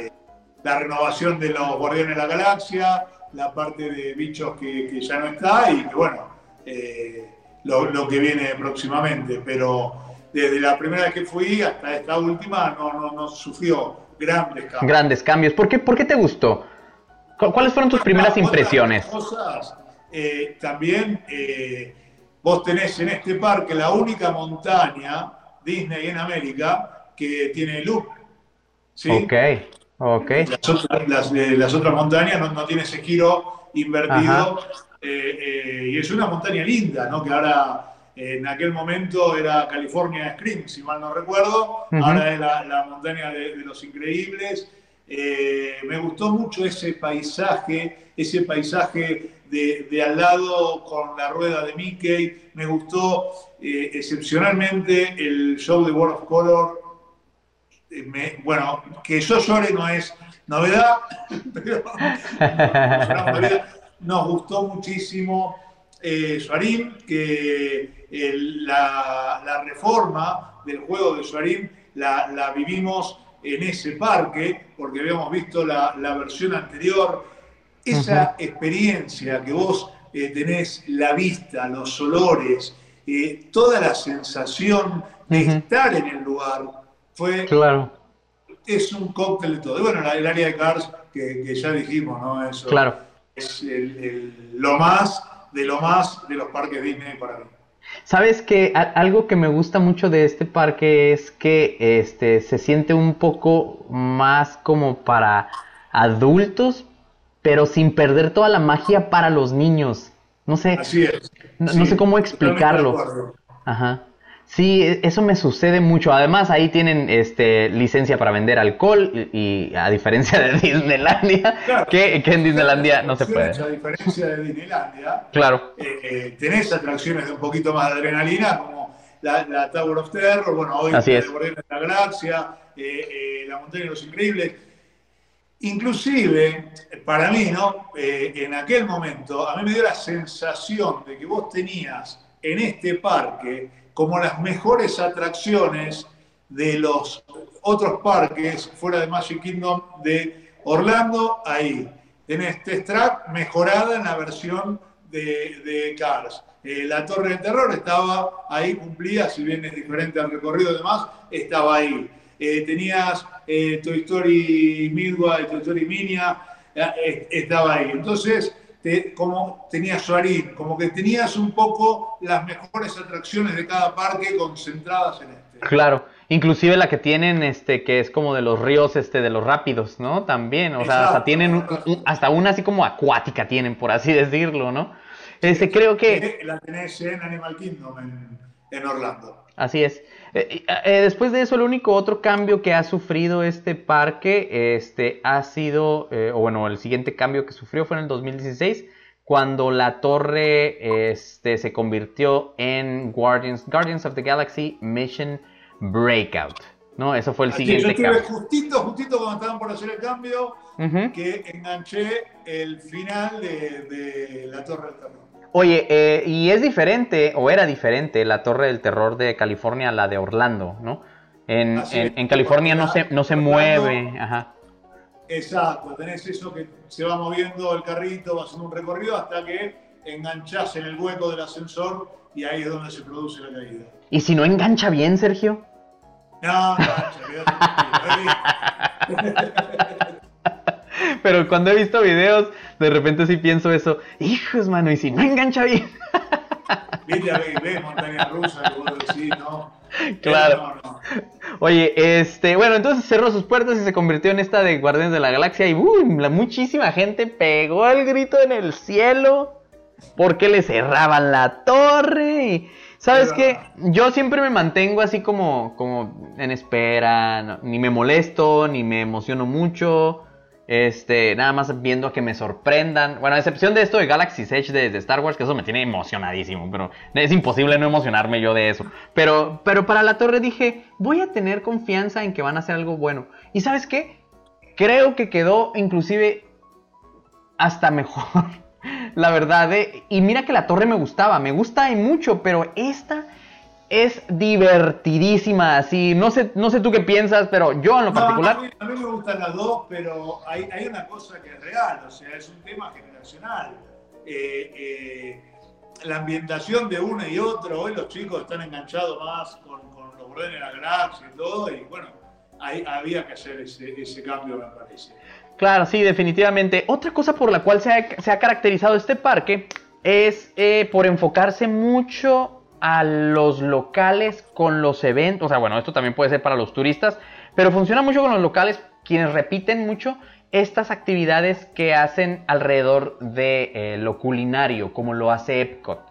la renovación de los Guardianes de la Galaxia, la parte de bichos que, ya no está y que, bueno, eh, lo, lo que viene próximamente. Pero desde la primera vez que fui hasta esta última no, no, sufrió grandes cambios. Grandes cambios. ¿Por qué, por qué te gustó? ¿Cuáles fueron tus primeras impresiones? Cosas, eh, también eh, vos tenés en este parque la única montaña Disney en América que tiene loop. ¿sí? Ok, ok. Las, eh, otras, montañas no, no tiene ese giro invertido. y es una montaña linda, ¿no? Que ahora en aquel momento era California Scream, si mal no recuerdo. Ahora es la, montaña de, los increíbles. Eh, me gustó mucho ese paisaje, ese paisaje de, al lado con la rueda de Mickey. Me gustó eh, excepcionalmente el show de World of Color. eh, me- bueno, que yo llore no es novedad, pero no novedad. nos gustó muchísimo eh, Suarín, que el- la, la reforma del juego de Suarín la, la vivimos en ese parque, porque habíamos visto la, la versión anterior. Esa experiencia que vos eh, tenés, la vista, los olores, eh, toda la sensación de Ujú. estar en el lugar, fue Claro, es un cóctel de todo. Y bueno, el área de Cars, que, que ya dijimos, ¿no? Eso claro. es el- el- lo más de lo más de los parques Disney para mí. Sabes que algo que me gusta mucho de este parque es que este se siente un poco más como para adultos, pero sin perder toda la magia para los niños. No sé, Así es. No- no sé cómo explicarlo. Ajá. Sí, e- eso me sucede mucho. Además, ahí tienen este licencia para vender alcohol y, y a diferencia de Disneylandia, Claro. que, que en Disneylandia no se puede. A diferencia de Disneylandia, Claro, eh, eh, tenés atracciones de un poquito más de adrenalina, como la, la Tower of Terror, bueno, hoy Así la es. de la Galaxia, eh, eh, la Montaña de los Increíbles. Inclusive, para mí, ¿no? En aquel momento, a mí me dio la sensación de que vos tenías en este parque como las mejores atracciones de los otros parques fuera de Magic Kingdom de Orlando, ahí. Tenés Test Track mejorada en la versión de, Cars. Eh, la Torre del Terror estaba ahí, cumplida, si bien es diferente al recorrido y demás, estaba ahí. Eh, tenías eh, Toy Story Midway, Toy Story Minia, eh, estaba ahí. Entonces, te- como tenías Suarín, como que tenías un poco las mejores atracciones de cada parque concentradas en este. claro. Inclusive la que tienen, este, que es como de los ríos, este, de los rápidos, ¿no? También, o sea, hasta tienen, un- un- hasta una así como acuática tienen, por así decirlo, ¿no? Este, creo que... La tenés en Animal Kingdom en, en Orlando. Así es. Eh, y, eh, después de eso, el único otro cambio que ha sufrido este parque este, ha sido, eh, o bueno, el siguiente cambio que sufrió fue en el 2016, cuando la torre este, se convirtió en Guardians, Guardians of the Galaxy Mission Breakout. ¿no? Eso fue el yo siguiente estuve cambio. justito, justito cuando estaban por hacer el cambio, que enganché el final de, de La Torre del Terror. Oye, eh, y es diferente, o era diferente, la Torre del Terror de California a la de Orlando, ¿no? En, California no se, no se Orlando- mueve, ajá. Exacto, tenés eso que se va moviendo el carrito, va haciendo un recorrido hasta que enganchás en el hueco del ascensor y ahí es donde se produce la caída. ¿Y si no engancha bien, Sergio? No, tranquilo. Pero cuando he visto videos, de repente sí pienso eso. Hijos, mano, ¿y si no engancha bien? Viste, a montaña rusa, que vos decís, ¿no? Claro. No, no. Oye, este, bueno, entonces cerró sus puertas y se convirtió en esta de Guardianes de la Galaxia y ¡boom! la muchísima gente pegó el grito en el cielo porque le cerraban la torre y ¿sabes Es qué? Yo siempre me mantengo así como, como en espera, no- ni me molesto, ni me emociono mucho. Este, nada más viendo que me sorprendan. Bueno, a excepción de esto de Galaxy's Edge de, de Star Wars, que eso me tiene emocionadísimo, pero es imposible no emocionarme yo de eso. Pero, pero para la torre dije, voy a tener confianza en que van a hacer algo bueno. ¿Y sabes qué? Creo que quedó inclusive hasta mejor. La verdad, ¿eh? y mira que la torre me gustaba, me gusta mucho, pero esta es divertidísima, así, no sé, no sé tú qué piensas, pero yo en lo No, particular... a, mí, a mí me gustan las dos, pero hay, hay una cosa que es real, o sea, es un tema generacional. Eh, eh, la ambientación de uno y otro, hoy los chicos están enganchados más con, con los la Galaxia y todo, y bueno, había que hacer ese, ese cambio, me parece. Claro, sí, definitivamente. Otra cosa por la cual se ha, se ha caracterizado este parque es eh, por enfocarse mucho a los locales con los eventos. O sea, bueno, esto también puede ser para los turistas, pero funciona mucho con los locales, quienes repiten mucho estas actividades que hacen alrededor de eh, lo culinario, como lo hace Epcot.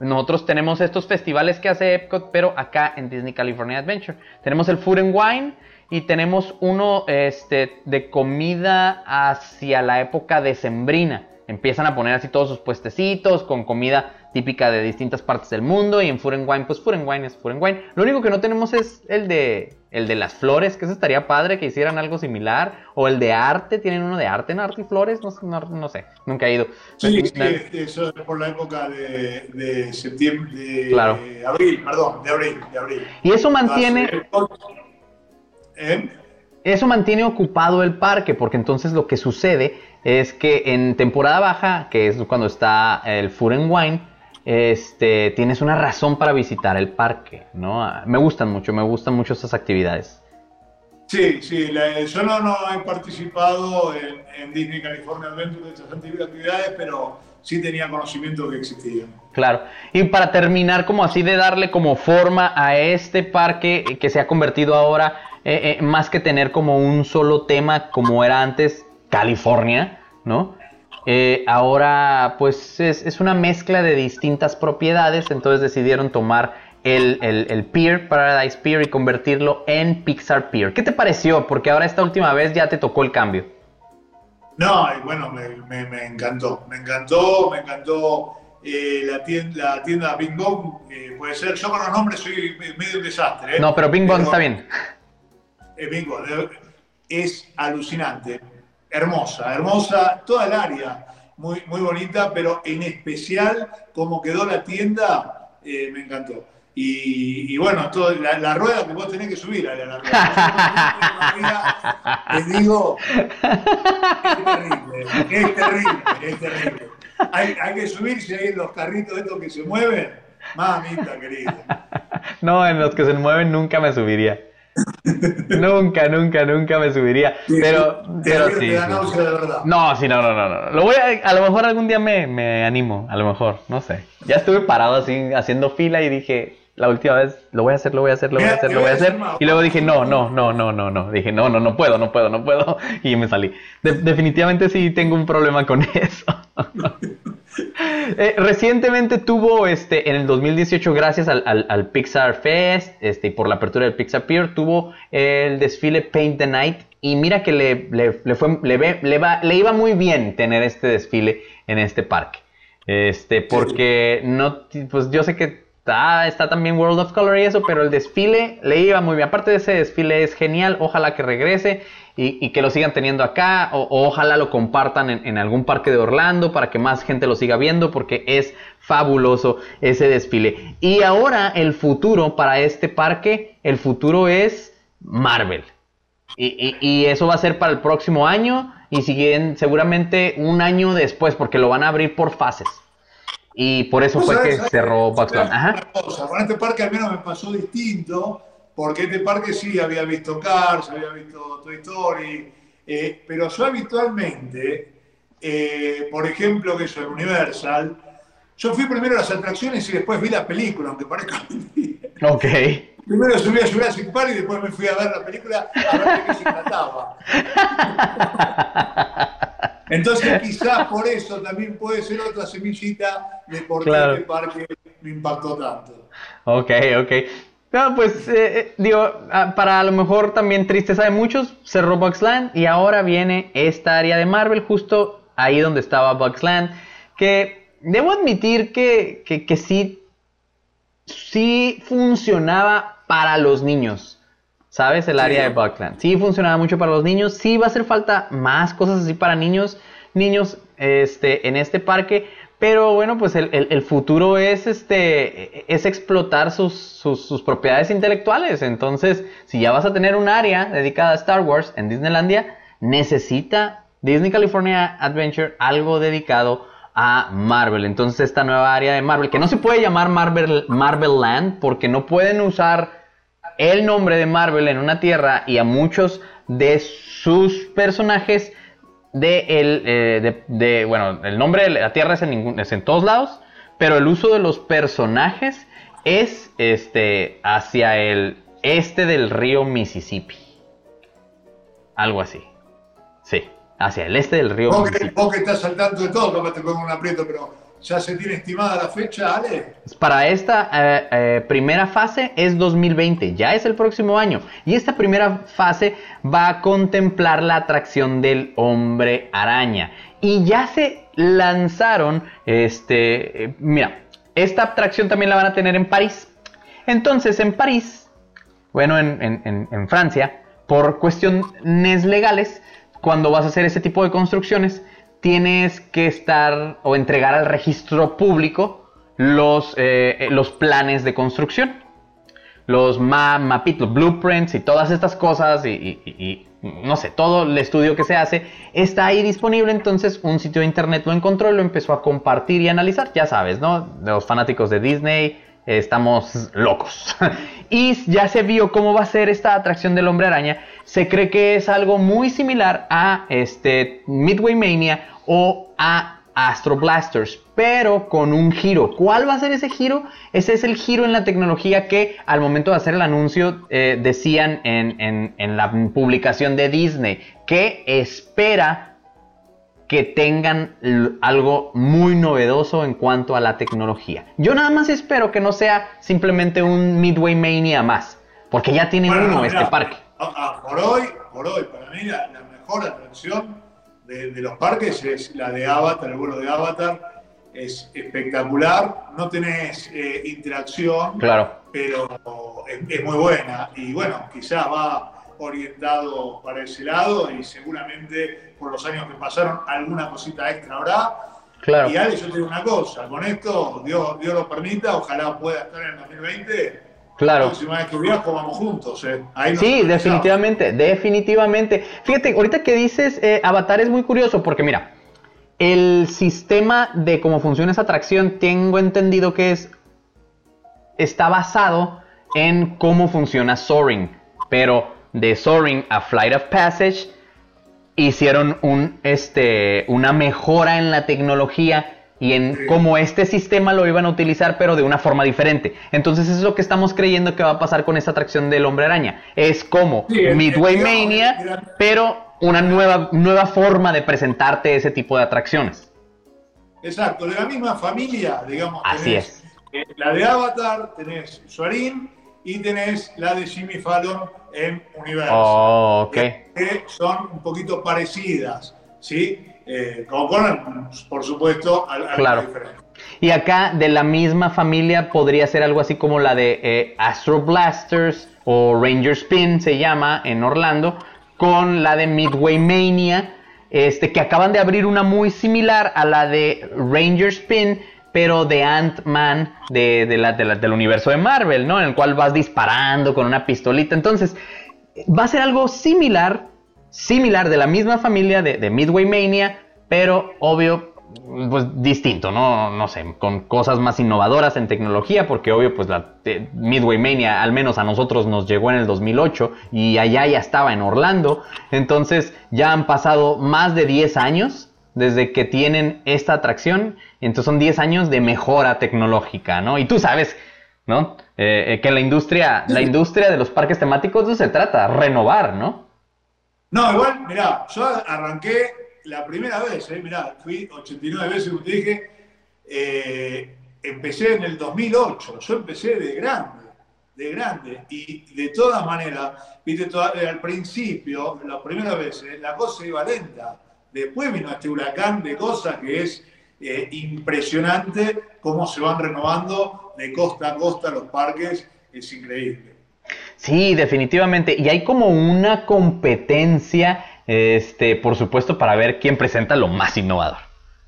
Nosotros tenemos estos festivales que hace Epcot, pero acá en Disney California Adventure. Tenemos el Food and Wine y tenemos uno este, de comida hacia la época decembrina. Empiezan a poner así todos sus puestecitos con comida típica de distintas partes del mundo y en Food and Wine, pues Food and Wine es Food and Wine. Lo único que no tenemos es el de el de las flores, que eso estaría padre que hicieran algo similar, o el de arte, tienen uno de arte en arte y flores, no, no, no sé, nunca he ido. Sí, sí, eso es por la época de, de septiembre, de Claro. abril, perdón, de abril, de abril. Y eso mantiene, ¿Eh? eso mantiene ocupado el parque, porque entonces lo que sucede es que en temporada baja, que es cuando está el Food and Wine, este, tienes una razón para visitar el parque, ¿no? Ah, Me gustan mucho, me gustan mucho estas actividades. Sí, sí, la- yo no, no he participado en, en Disney California Adventure de estas actividades, pero sí tenía conocimiento que existían. Claro. Y para terminar, como así de darle como forma a este parque eh, que se ha convertido ahora, eh, eh, más que tener como un solo tema como era antes, California, ¿no? Eh, ahora pues es, es una mezcla de distintas propiedades, entonces decidieron tomar el, el, el Pier, Paradise Pier, y convertirlo en Pixar Pier. ¿Qué te pareció? Porque ahora esta última vez ya te tocó el cambio. No, bueno, me, me- me encantó, me encantó, me encantó eh, la, tienda, la tienda Bing Bong, eh, puede ser, yo con los nombres soy me- medio un desastre. No, pero Bing Bong está bien. Bing Bong, es alucinante, hermosa, hermosa, toda el área, muy, muy bonita, pero en especial como quedó la tienda, eh, me encantó. Y, bueno, todo, la, la rueda que vos tenés que subir, a la rueda. Te digo, es terrible, es terrible, es terrible. Hay, hay que subirse ahí en los carritos estos que se mueven. Mamita querida. No, en los que se mueven nunca me subiría. nunca, nunca, nunca me subiría. Pero, te, pero sí. da sí. náusea de verdad. No, sí, no, no, no, no. Lo voy a, a lo mejor algún día me, me animo, a lo mejor, no sé. Ya estuve parado así haciendo fila y dije, la última vez, lo voy a hacer, lo voy a hacer, lo voy a hacer, lo voy a hacer. Y luego dije, no, no, no, no, no, no. Dije, no, no, no puedo, no puedo, no puedo. Y me salí. De- definitivamente sí tengo un problema con eso. Eh, recientemente tuvo, este, en el 2018, gracias al, al- Pixar Fest, este, por la apertura del Pixar Pier, tuvo el desfile Paint the Night. Y mira que le, le- le fue, le, va- iba muy bien tener este desfile en este parque. Este, porque no, pues yo sé que está, está también World of Color y eso, pero el desfile le iba muy bien. Aparte de ese desfile es genial, ojalá que regrese y, que lo sigan teniendo acá, o, ojalá lo compartan en, algún parque de Orlando para que más gente lo siga viendo, porque es fabuloso ese desfile. Y ahora el futuro para este parque, el futuro es Marvel. Y, y- y eso va a ser para el próximo año y siguen seguramente un año después porque lo van a abrir por fases. Y por eso fue sabés, que ¿sabés? cerró Bunny. Ajá. Cosa, con este parque al menos me pasó distinto, porque este parque sí había visto Cars, había visto Toy Story, eh, pero yo habitualmente, eh, por ejemplo, que eso en Universal, yo fui primero a las atracciones y después vi la película, aunque parezca mentira. Ok. Primero subí a Jurassic Park y después me fui a ver la película a ver de qué se trataba. Entonces quizás por eso también puede ser otra semillita de por qué Claro. este parque me impactó tanto. Ok, ok. No, pues eh, eh, digo, ah, para a lo mejor también tristeza de muchos, cerró Bugs Land y ahora viene esta área de Marvel justo ahí donde estaba Bugs Land, que debo admitir que, que, que sí, sí funcionaba para los niños, ¿sabes? El área Sí. de Bugs Land. Sí funcionaba mucho para los niños, sí va a hacer falta más cosas así para niños, niños este, en este parque, pero bueno, pues el, el- el futuro es, este, es explotar sus, sus- sus propiedades intelectuales. Entonces, si ya vas a tener un área dedicada a Star Wars en Disneylandia, necesita Disney California Adventure algo dedicado a Marvel. Entonces, esta nueva área de Marvel, que no se puede llamar Marvel, Marvel Land, porque no pueden usar el nombre de Marvel en una tierra y a muchos de sus personajes de el eh, de, de- bueno el nombre de la tierra es en ningún es en todos lados pero el uso de los personajes es este hacia el este del río Mississippi. Algo así. Sí hacia el este del río Mississippi. vos que estás al tanto de todo, capaz te pongo un aprieto, pero ¿ya se tiene estimada la fecha, Ale? Para esta eh, eh, primera fase es 2020, ya es el próximo año. Y esta primera fase va a contemplar la atracción del hombre araña. Y ya se lanzaron, este, eh, mira, esta atracción también la van a tener en París. Entonces en París bueno, en, Francia, por cuestiones legales, cuando vas a hacer ese tipo de construcciones, tienes que estar o entregar al registro público los, eh, los planes de construcción los mapitos, blueprints y todas estas cosas y, no sé, todo el estudio que se hace está ahí disponible. Entonces un sitio de internet lo encontró y lo empezó a compartir y analizar. Ya sabes, ¿no? Los fanáticos de Disney estamos locos. y ya se vio cómo va a ser esta atracción del hombre araña. Se cree que es algo muy similar a este Midway Mania o a Astro Blasters, pero con un giro. ¿Cuál va a ser ese giro? Ese es el giro en la tecnología que al momento de hacer el anuncio eh, decían en, la publicación de Disney, que espera que tengan algo muy novedoso en cuanto a la tecnología. Yo nada más espero que no sea simplemente un Midway Mania más, porque ya tienen uno este parque. por hoy, por hoy, para mí la mejor atracción de, los parques es la de Avatar, el vuelo de Avatar. Es espectacular, no tenés eh, interacción, claro. pero es, muy buena. Y bueno, quizás va orientado para ese lado y seguramente por los años que pasaron alguna cosita extra habrá. Claro. Y Ale, yo te digo una cosa, con esto, Dios, Dios lo permita, ojalá pueda estar en el 2020 Claro. vamos juntos, ¿eh? sí, definitivamente, definitivamente. Fíjate, ahorita que dices eh, Avatar es muy curioso porque mira, el sistema de cómo funciona esa atracción tengo entendido que es está basado en cómo funciona Soaring, pero de Soaring a Flight of Passage hicieron un, este, una mejora en la tecnología y en cómo este sistema lo iban a utilizar, pero de una forma diferente. Entonces, eso es lo que estamos creyendo que va a pasar con esta atracción del hombre araña. Es como Midway Mania, pero una nueva, nueva forma de presentarte ese tipo de atracciones. Exacto, de la misma familia, digamos. Así es. Eh, la de Avatar, tenés Suarín y tenés la de Jimmy Fallon en Universo. Oh, Que son un poquito parecidas, ¿sí? eh, con, por supuesto, algo claro. diferente. Y acá de la misma familia podría ser algo así como la de eh, Astro Blasters o Ranger Spin se llama en Orlando, con la de Midway Mania, este, que acaban de abrir una muy similar a la de Ranger Spin, pero de Ant-Man de, la, del universo de Marvel, ¿no? En el cual vas disparando con una pistolita. Entonces, va a ser algo similar, similar de la misma familia de, Midway Mania, pero obvio, pues distinto, ¿no? No sé, con cosas más innovadoras en tecnología, porque obvio, pues la Midway Mania al menos a nosotros nos llegó en el 2008 y allá ya estaba en Orlando. Entonces ya han pasado más de 10 años desde que tienen esta atracción. Entonces son 10 años de mejora tecnológica, ¿no? Y tú sabes, ¿no? Eh, eh, que la industria, la industria de los parques temáticos no se trata, renovar, ¿no? No, igual, mirá, yo arranqué la primera vez, eh, mirá, fui 89 veces, como te dije, eh, empecé en el 2008, yo empecé de grande, de grande, y de todas maneras, viste, eh, al principio, las primeras veces, la cosa iba lenta, después vino este huracán de cosas que es impresionante cómo se van renovando de costa a costa los parques, es increíble. Sí, definitivamente. Y hay como una competencia, este, por supuesto, para ver quién presenta lo más innovador.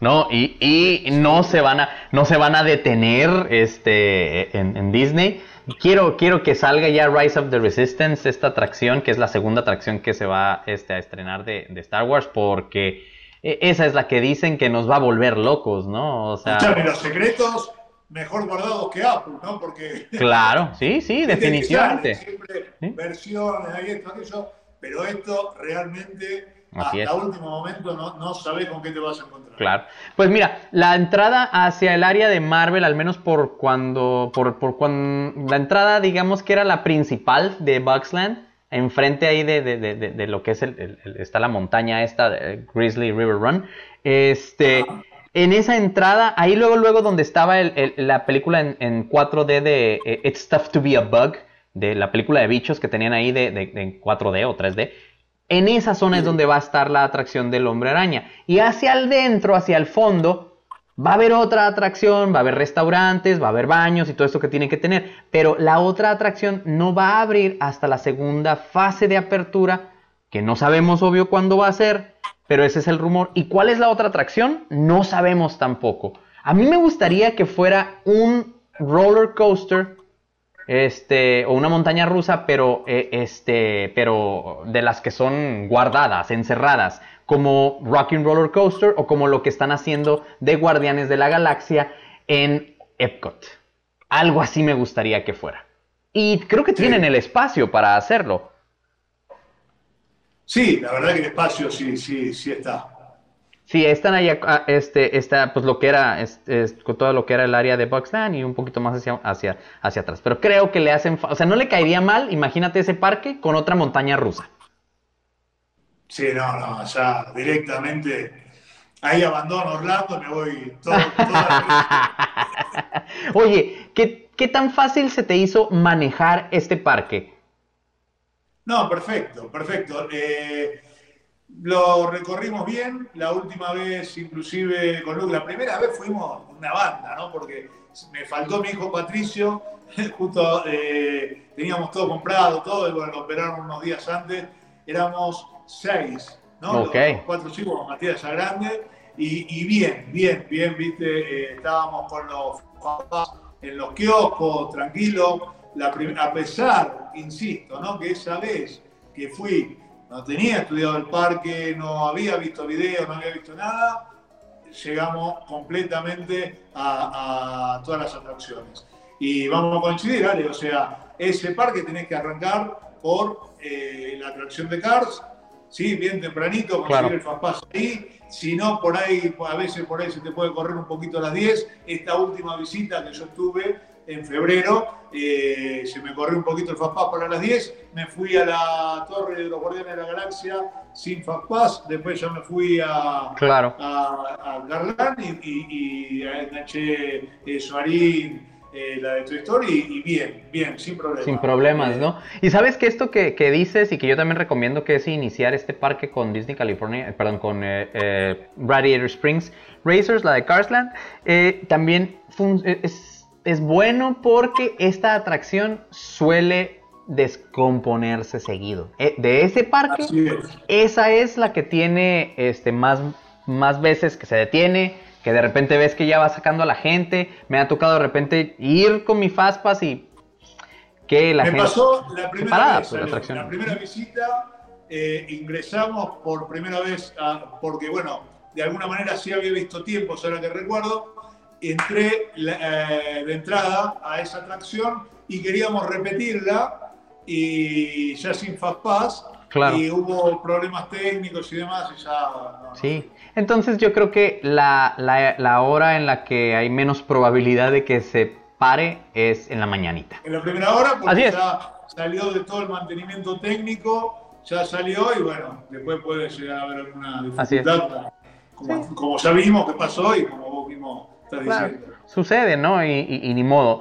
¿No? Y, y no se van a, no se van a detener este, en, Disney. Quiero, quiero que salga ya Rise of the Resistance, esta atracción, que es la segunda atracción que se va este, a estrenar de, de Star Wars, porque e, esa es la que dicen que nos va a volver locos, ¿no? O sea, los secretos mejor guardados que Apple, ¿no? Porque. Claro, sí, sí, definitivamente. Siempre versiones, ahí esto, aquello, pero esto realmente. Hasta último momento no, no sabes con qué te vas a encontrar. Claro. Pues mira, la entrada hacia el área de Marvel, al menos por cuando, por, por cuando, la entrada, digamos que era la principal de Bugsland, enfrente ahí de, de, de, de lo que es el, está la montaña esta, de Grizzly River Run, este, en esa entrada, ahí luego, luego donde estaba la película en, 4D de eh, It's Tough to Be a Bug, de la película de bichos que tenían ahí de, 4D o 3D, en esa zona es donde va a estar la atracción del hombre araña. Y hacia el dentro, hacia el fondo, Va a haber otra atracción, va a haber restaurantes, va a haber baños y todo esto que tiene que tener, pero la otra atracción no va a abrir hasta la segunda fase de apertura, que no sabemos obvio cuándo va a ser, pero ese es el rumor. ¿Y cuál es la otra atracción? No sabemos tampoco. A mí me gustaría que fuera un roller coaster este, o una montaña rusa, pero, eh, este, pero de las que son guardadas, encerradas, como Rocking Roller Coaster o como lo que están haciendo de Guardianes de la Galaxia en Epcot. Algo así me gustaría que fuera. Y creo que tienen el espacio para hacerlo. Sí, la verdad que el espacio sí, sí, sí está. Sí, están ahí, ah, este, está, pues lo que era, con todo lo que era el área de Bugsland y un poquito más hacia, hacia, hacia atrás. Pero creo que le hacen, o sea, no le caería mal, imagínate ese parque con otra montaña rusa. Sí, no, no, ya directamente ahí abandono Orlando, me voy todo. Oye, ¿qué, ¿qué tan fácil se te hizo manejar este parque? No, perfecto, perfecto. Eh, lo recorrimos bien, la última vez inclusive con Luke, la primera vez fuimos una banda, ¿no? Porque me faltó mi hijo Patricio, justo eh, teníamos todo comprado, todo, y bueno, lo operaron unos días antes, éramos seis, ¿no? Los, cuatro chicos, Matías ya grande, y, bien, bien, bien, viste, eh, estábamos con los papás en los kioscos, tranquilos, a pesar, insisto, ¿no? Que esa vez que fui no tenía estudiado el parque, no había visto videos, no había visto nada, llegamos completamente a, todas las atracciones. Y vamos a coincidir, Ale, o sea, ese parque tenés que arrancar por eh, la atracción de Cars, ¿sí? bien tempranito, conseguir el Fastpass ahí, si no, por ahí, a veces por ahí se te puede correr un poquito a las 10. Esta última visita que yo estuve, en febrero, eh, se me corrió un poquito el Fastpass para las 10, me fui a la Torre de los Guardianes de la Galaxia sin Fastpass, después ya me fui a, claro. a, Garland y, enganché eh, Suarín, eh, la de Story y bien, bien, sin problemas. Sin problemas, ¿no? Y sabes que esto que, dices y que yo también recomiendo que es iniciar este parque con Disney California, perdón, con Radiator Springs Racers, la de Carsland, también es es bueno porque esta atracción suele descomponerse seguido. Eh, de ese parque, esa es la que tiene este, más, más veces que se detiene, que de repente ves que ya va sacando a la gente. Me ha tocado de repente ir con mi Fastpass y que la Me gente... pasó la primera vez, la, primera visita, eh, ingresamos por primera vez, porque bueno, de alguna manera sí había visto tiempos, ahora que recuerdo, entré eh, de entrada a esa atracción y queríamos repetirla y ya sin Fastpass claro. y hubo problemas técnicos y demás y ya... sí, entonces yo creo que la, la, hora en la que hay menos probabilidad de que se pare es en la mañanita. En la primera hora porque ya salió de todo el mantenimiento técnico, ya salió y bueno, después puede llegar a haber alguna dificultad. Como, como ya vimos que pasó y como vos sucede, ¿no? Y, ni modo.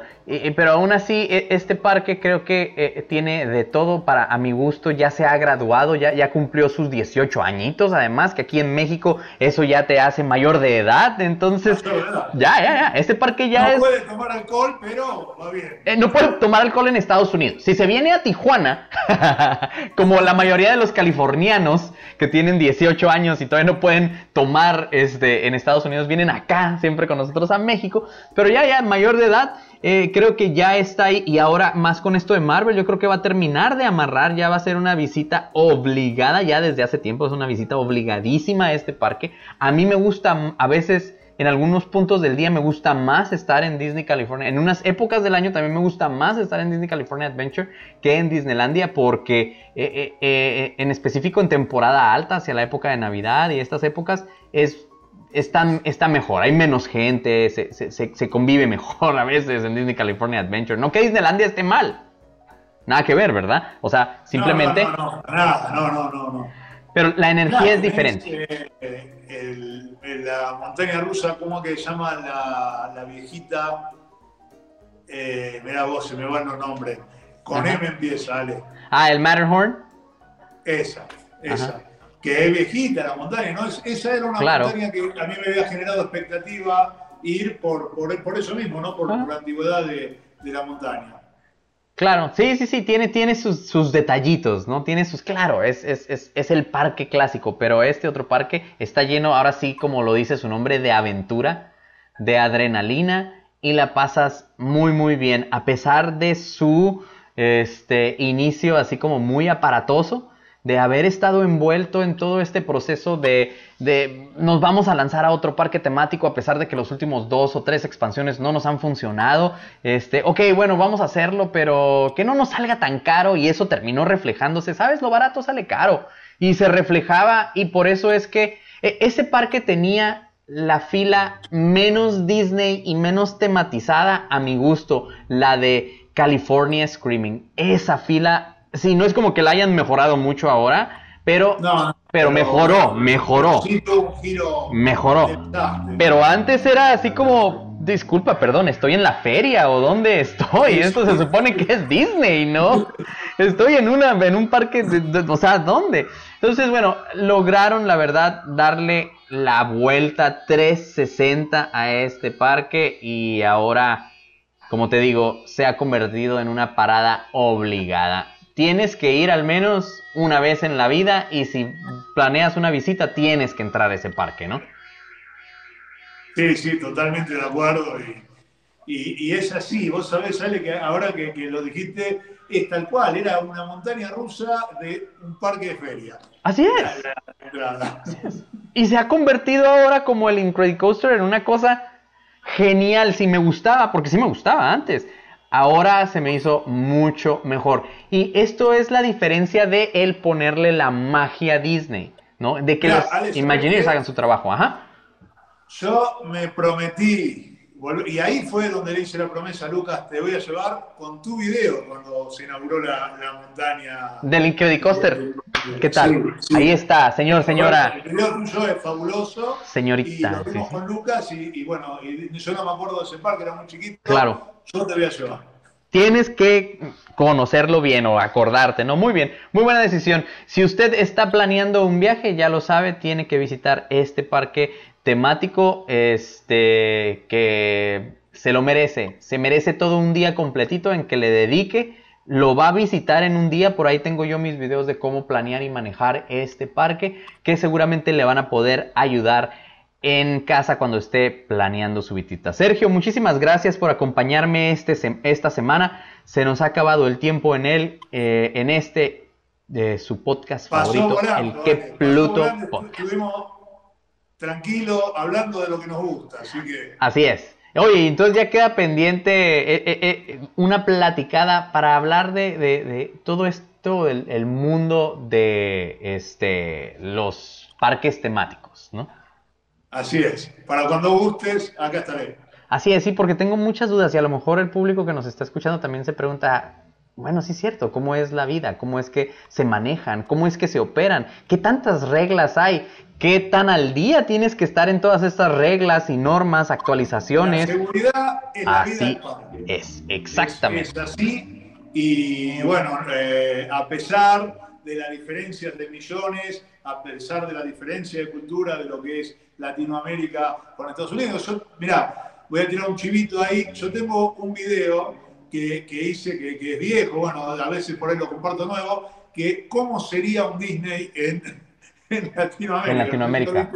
Pero aún así, e, este parque creo que eh, tiene de todo para, a mi gusto, ya se ha graduado, ya, ya cumplió sus 18 añitos, además, que aquí en México eso ya te hace mayor de edad, entonces... ya, ya, ya, este parque ya es... No puede tomar alcohol, pero va bien. Eh, no puede tomar alcohol en Estados Unidos. Si se viene a Tijuana, como la mayoría de los californianos que tienen 18 años y todavía no pueden tomar este, en Estados Unidos, vienen acá siempre con nosotros a México, pero ya, ya, mayor de edad, eh, creo que ya está ahí. Y ahora, más con esto de Marvel, yo creo que va a terminar de amarrar. Ya va a ser una visita obligada, ya desde hace tiempo es una visita obligadísima a este parque. A mí me gusta, a veces, en algunos puntos del día, me gusta más estar en Disney California. En unas épocas del año también me gusta más estar en Disney California Adventure que en Disneylandia, porque eh, eh, en específico en temporada alta, hacia la época de Navidad y estas épocas, es está, mejor, hay menos gente, se, convive mejor a veces en Disney California Adventure. No que Disneylandia esté mal. Nada que ver, ¿verdad? O sea, simplemente... No, no, no, nada, no, no, no, Pero la energía es diferente. Eh, la montaña rusa, ¿cómo que se llama la, viejita? Eh, mira vos, se me van los nombres. Con M empieza, Ale. Ah, el Matterhorn. Esa, esa que es viejita la montaña, ¿no? esa era una montaña que a mí me había generado expectativa ir por, por, por eso mismo, ¿no? Por, Ah. por la antigüedad de, de la montaña. Claro, sí, sí, sí, tiene, tiene sus, sus detallitos, ¿no? Tiene sus, claro, es, es, es, es el parque clásico, pero este otro parque está lleno, ahora sí, como lo dice su nombre, de aventura, de adrenalina y la pasas muy, muy bien, a pesar de su este, inicio así como muy aparatoso, de haber estado envuelto en todo este proceso de, de nos vamos a lanzar a otro parque temático a pesar de que los últimos dos o tres expansiones no nos han funcionado. Este, ok, bueno, vamos a hacerlo, pero que no nos salga tan caro y eso terminó reflejándose. ¿Sabes? Lo barato sale caro. Y se reflejaba y por eso es que e- ese parque tenía la fila menos Disney y menos tematizada a mi gusto, la de California Screaming. Esa fila, sí, no es como que la hayan mejorado mucho ahora, pero, No, pero mejoró, mejoró, giro. mejoró. Pero antes era así como, disculpa, perdón, estoy en la feria o dónde estoy. Esto se supone que es Disney, ¿no? Estoy en una, en un parque, de- de- o sea, ¿dónde? Entonces, bueno, lograron, la verdad, darle la vuelta 360 a este parque y ahora, como te digo, se ha convertido en una parada obligada. Tienes que ir al menos una vez en la vida y si planeas una visita tienes que entrar a ese parque, ¿no? Sí, sí, totalmente de acuerdo. Y, y- y es así, vos sabés, Ale, que ahora que, que lo dijiste, es tal cual, era una montaña rusa de un parque de feria. Así es. La entrada. Y se ha convertido ahora como el Incredicoaster en una cosa genial. Si me gustaba, porque sí me gustaba antes. Ahora se me hizo mucho mejor. Y esto es la diferencia de el ponerle la magia a Disney, ¿no? De que los Alex, ¿sabes Imagineers hagan su trabajo. Ajá. Yo me prometí, y ahí fue donde le hice la promesa Lucas, te voy a llevar con tu video cuando se inauguró la, la montaña. Del Incredicoaster. ¿Qué tal? Sí, sí. Ahí está, señor, señora. El video tuyo es fabuloso. Señorita, Y lo vimos sí. con Lucas y, y bueno, y yo no me acuerdo de ese parque, era muy chiquito. Claro. Yo te voy a llevar. Tienes que conocerlo bien o acordarte, ¿no? Muy bien, muy buena decisión. Si usted está planeando un viaje, ya lo sabe, tiene que visitar este parque temático, este, que se lo merece. Se merece todo un día completito en que le dedique. Lo va a visitar en un día, por ahí tengo yo mis videos de cómo planear y manejar este parque, que seguramente le van a poder ayudar en casa cuando esté planeando su visita. Sergio, muchísimas gracias por acompañarme este, esta semana. Se nos ha acabado el tiempo en él, eh, en este de su podcast Pasó favorito, volando. el que vale, Pluto volando, Podcast. Estuvimos tranquilos hablando de lo que nos gusta, así que. Así es. Oye, entonces ya queda pendiente eh, eh, eh, una platicada para hablar de, de- de todo esto, el, el mundo de este, los parques temáticos, ¿no? Así es. Para cuando gustes, acá estaré. Así es, sí, porque tengo muchas dudas y a lo mejor el público que nos está escuchando también se pregunta, bueno, sí es cierto, ¿cómo es la vida? ¿Cómo es que se manejan? ¿Cómo es que se operan? ¿Qué tantas reglas hay? ¿Qué tan al día tienes que estar en todas estas reglas y normas, La actualizaciones? seguridad es la vida Así del parque. es, exactamente. Es, es así. Y bueno, eh, a pesar de las diferencias de millones, a pesar de la diferencia de cultura de lo que es Latinoamérica con Estados Unidos, yo, mirá, voy a tirar un chivito ahí. Yo tengo un video que, que hice, que, que es viejo, bueno, a veces por ahí lo comparto nuevo, que cómo sería un Disney en, en Latinoamérica. En Latinoamérica.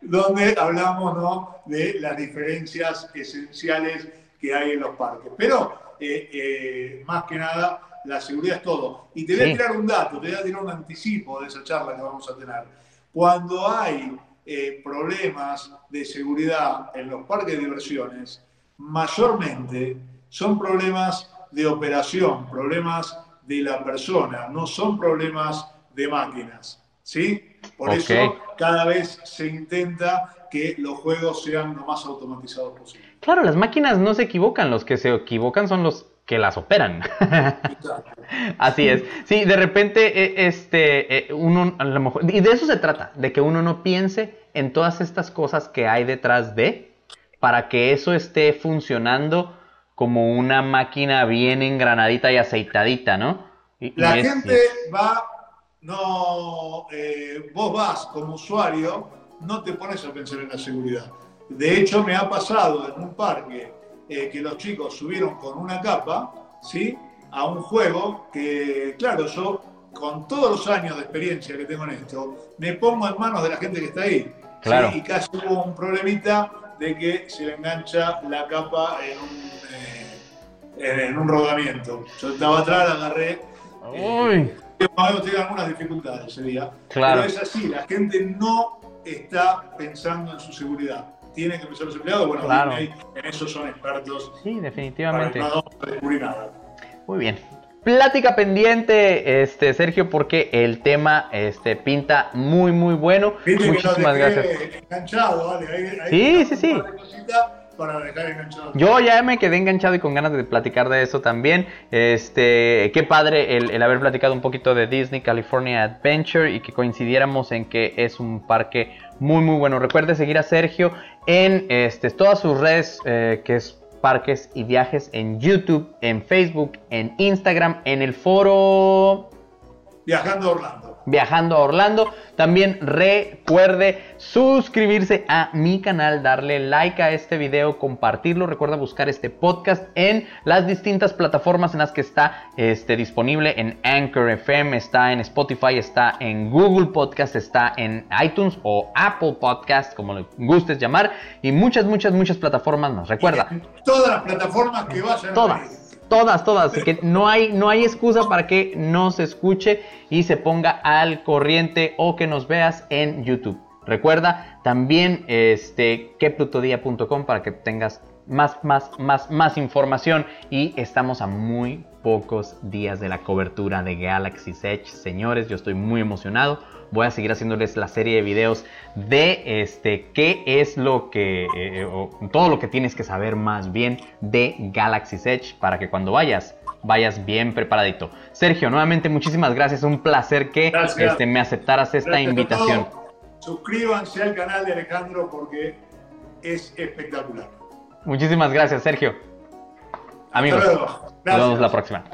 Donde hablamos ¿no? de las diferencias esenciales que hay en los parques. Pero, eh, eh, más que nada, la seguridad es todo. Y te voy Sí. a tirar un dato, te voy a tirar un anticipo de esa charla que vamos a tener. Cuando hay eh, problemas de seguridad en los parques de diversiones, mayormente son problemas de operación, problemas de la persona, no son problemas de máquinas. ¿Sí? Por eso cada vez se intenta que los juegos sean lo más automatizados posible. Claro, las máquinas no se equivocan, los que se equivocan son los que las operan. Así es. Sí, de repente, eh, este, eh, uno, a lo mejor, y de eso se trata, de que uno no piense en todas estas cosas que hay detrás de, para que eso esté funcionando como una máquina bien engranadita y aceitadita, ¿no? Y- y La es- gente va, no, eh, vos vas como usuario, no te pones a pensar en la seguridad. De hecho, me ha pasado en un parque eh, que los chicos subieron con una capa, ¿sí? A un juego que, claro, yo con todos los años de experiencia que tengo en esto, me pongo en manos de la gente que está ahí. Claro. Y casi hubo un problemita de que se le engancha la capa en un, eh, en un rodamiento. Yo estaba atrás, la agarré. Uy. Hemos tenido algunas dificultades ese día. Claro. Pero es así, la gente no está pensando en su seguridad. Tiene que pensar en su seguridad. Bueno, Claro. En eso son expertos. Sí, Para definitivamente. no vamos a descubrir nada. Muy bien. Plática pendiente, este Sergio, porque el tema este, pinta muy, muy bueno. Viste que no Muchísimas te gracias. enganchado, ¿vale? Ahí- ahí Sí, sí, sí. Para dejar enganchado. Yo ya me quedé enganchado y con ganas de platicar de eso también. Este, qué padre el, el haber platicado un poquito de Disney California Adventure y que coincidiéramos en que es un parque muy muy bueno. Recuerde seguir a Sergio en este, todas sus redes, eh, que es Parques y Viajes en YouTube, en Facebook, en Instagram, en el foro Viajando a Orlando. Viajando a Orlando. También recuerde suscribirse a mi canal, darle like a este video, compartirlo. Recuerda buscar este podcast en las distintas plataformas en las que está este, disponible. En Anchor FM, está en Spotify, está en Google Podcast, está en iTunes o Apple Podcast, como le gustes llamar. Y muchas, muchas, muchas plataformas más. Recuerda. Todas las plataformas que vayan a. Todas. Todas, todas. Que no hay, no hay excusa para que no se escuche y se ponga al corriente o que nos veas en YouTube. Recuerda también este, queplutodía.com para que tengas más, más, más, más información. Y estamos a muy pocos días de la cobertura de Galaxy's Edge. Señores, yo estoy muy emocionado. Voy a seguir haciéndoles la serie de videos de este qué es lo que eh, o todo lo que tienes que saber más bien de Galaxy's Edge para que cuando vayas vayas bien preparadito. Sergio, nuevamente muchísimas gracias, un placer que Gracias. este, me aceptaras esta Gracias invitación. Suscríbanse al canal de Alejandro porque es espectacular. Muchísimas gracias, Sergio. Amigos, nos vemos la próxima.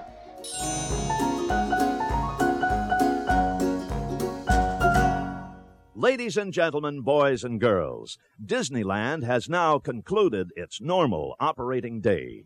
Ladies and gentlemen, boys and girls, Disneyland has now concluded its normal operating day.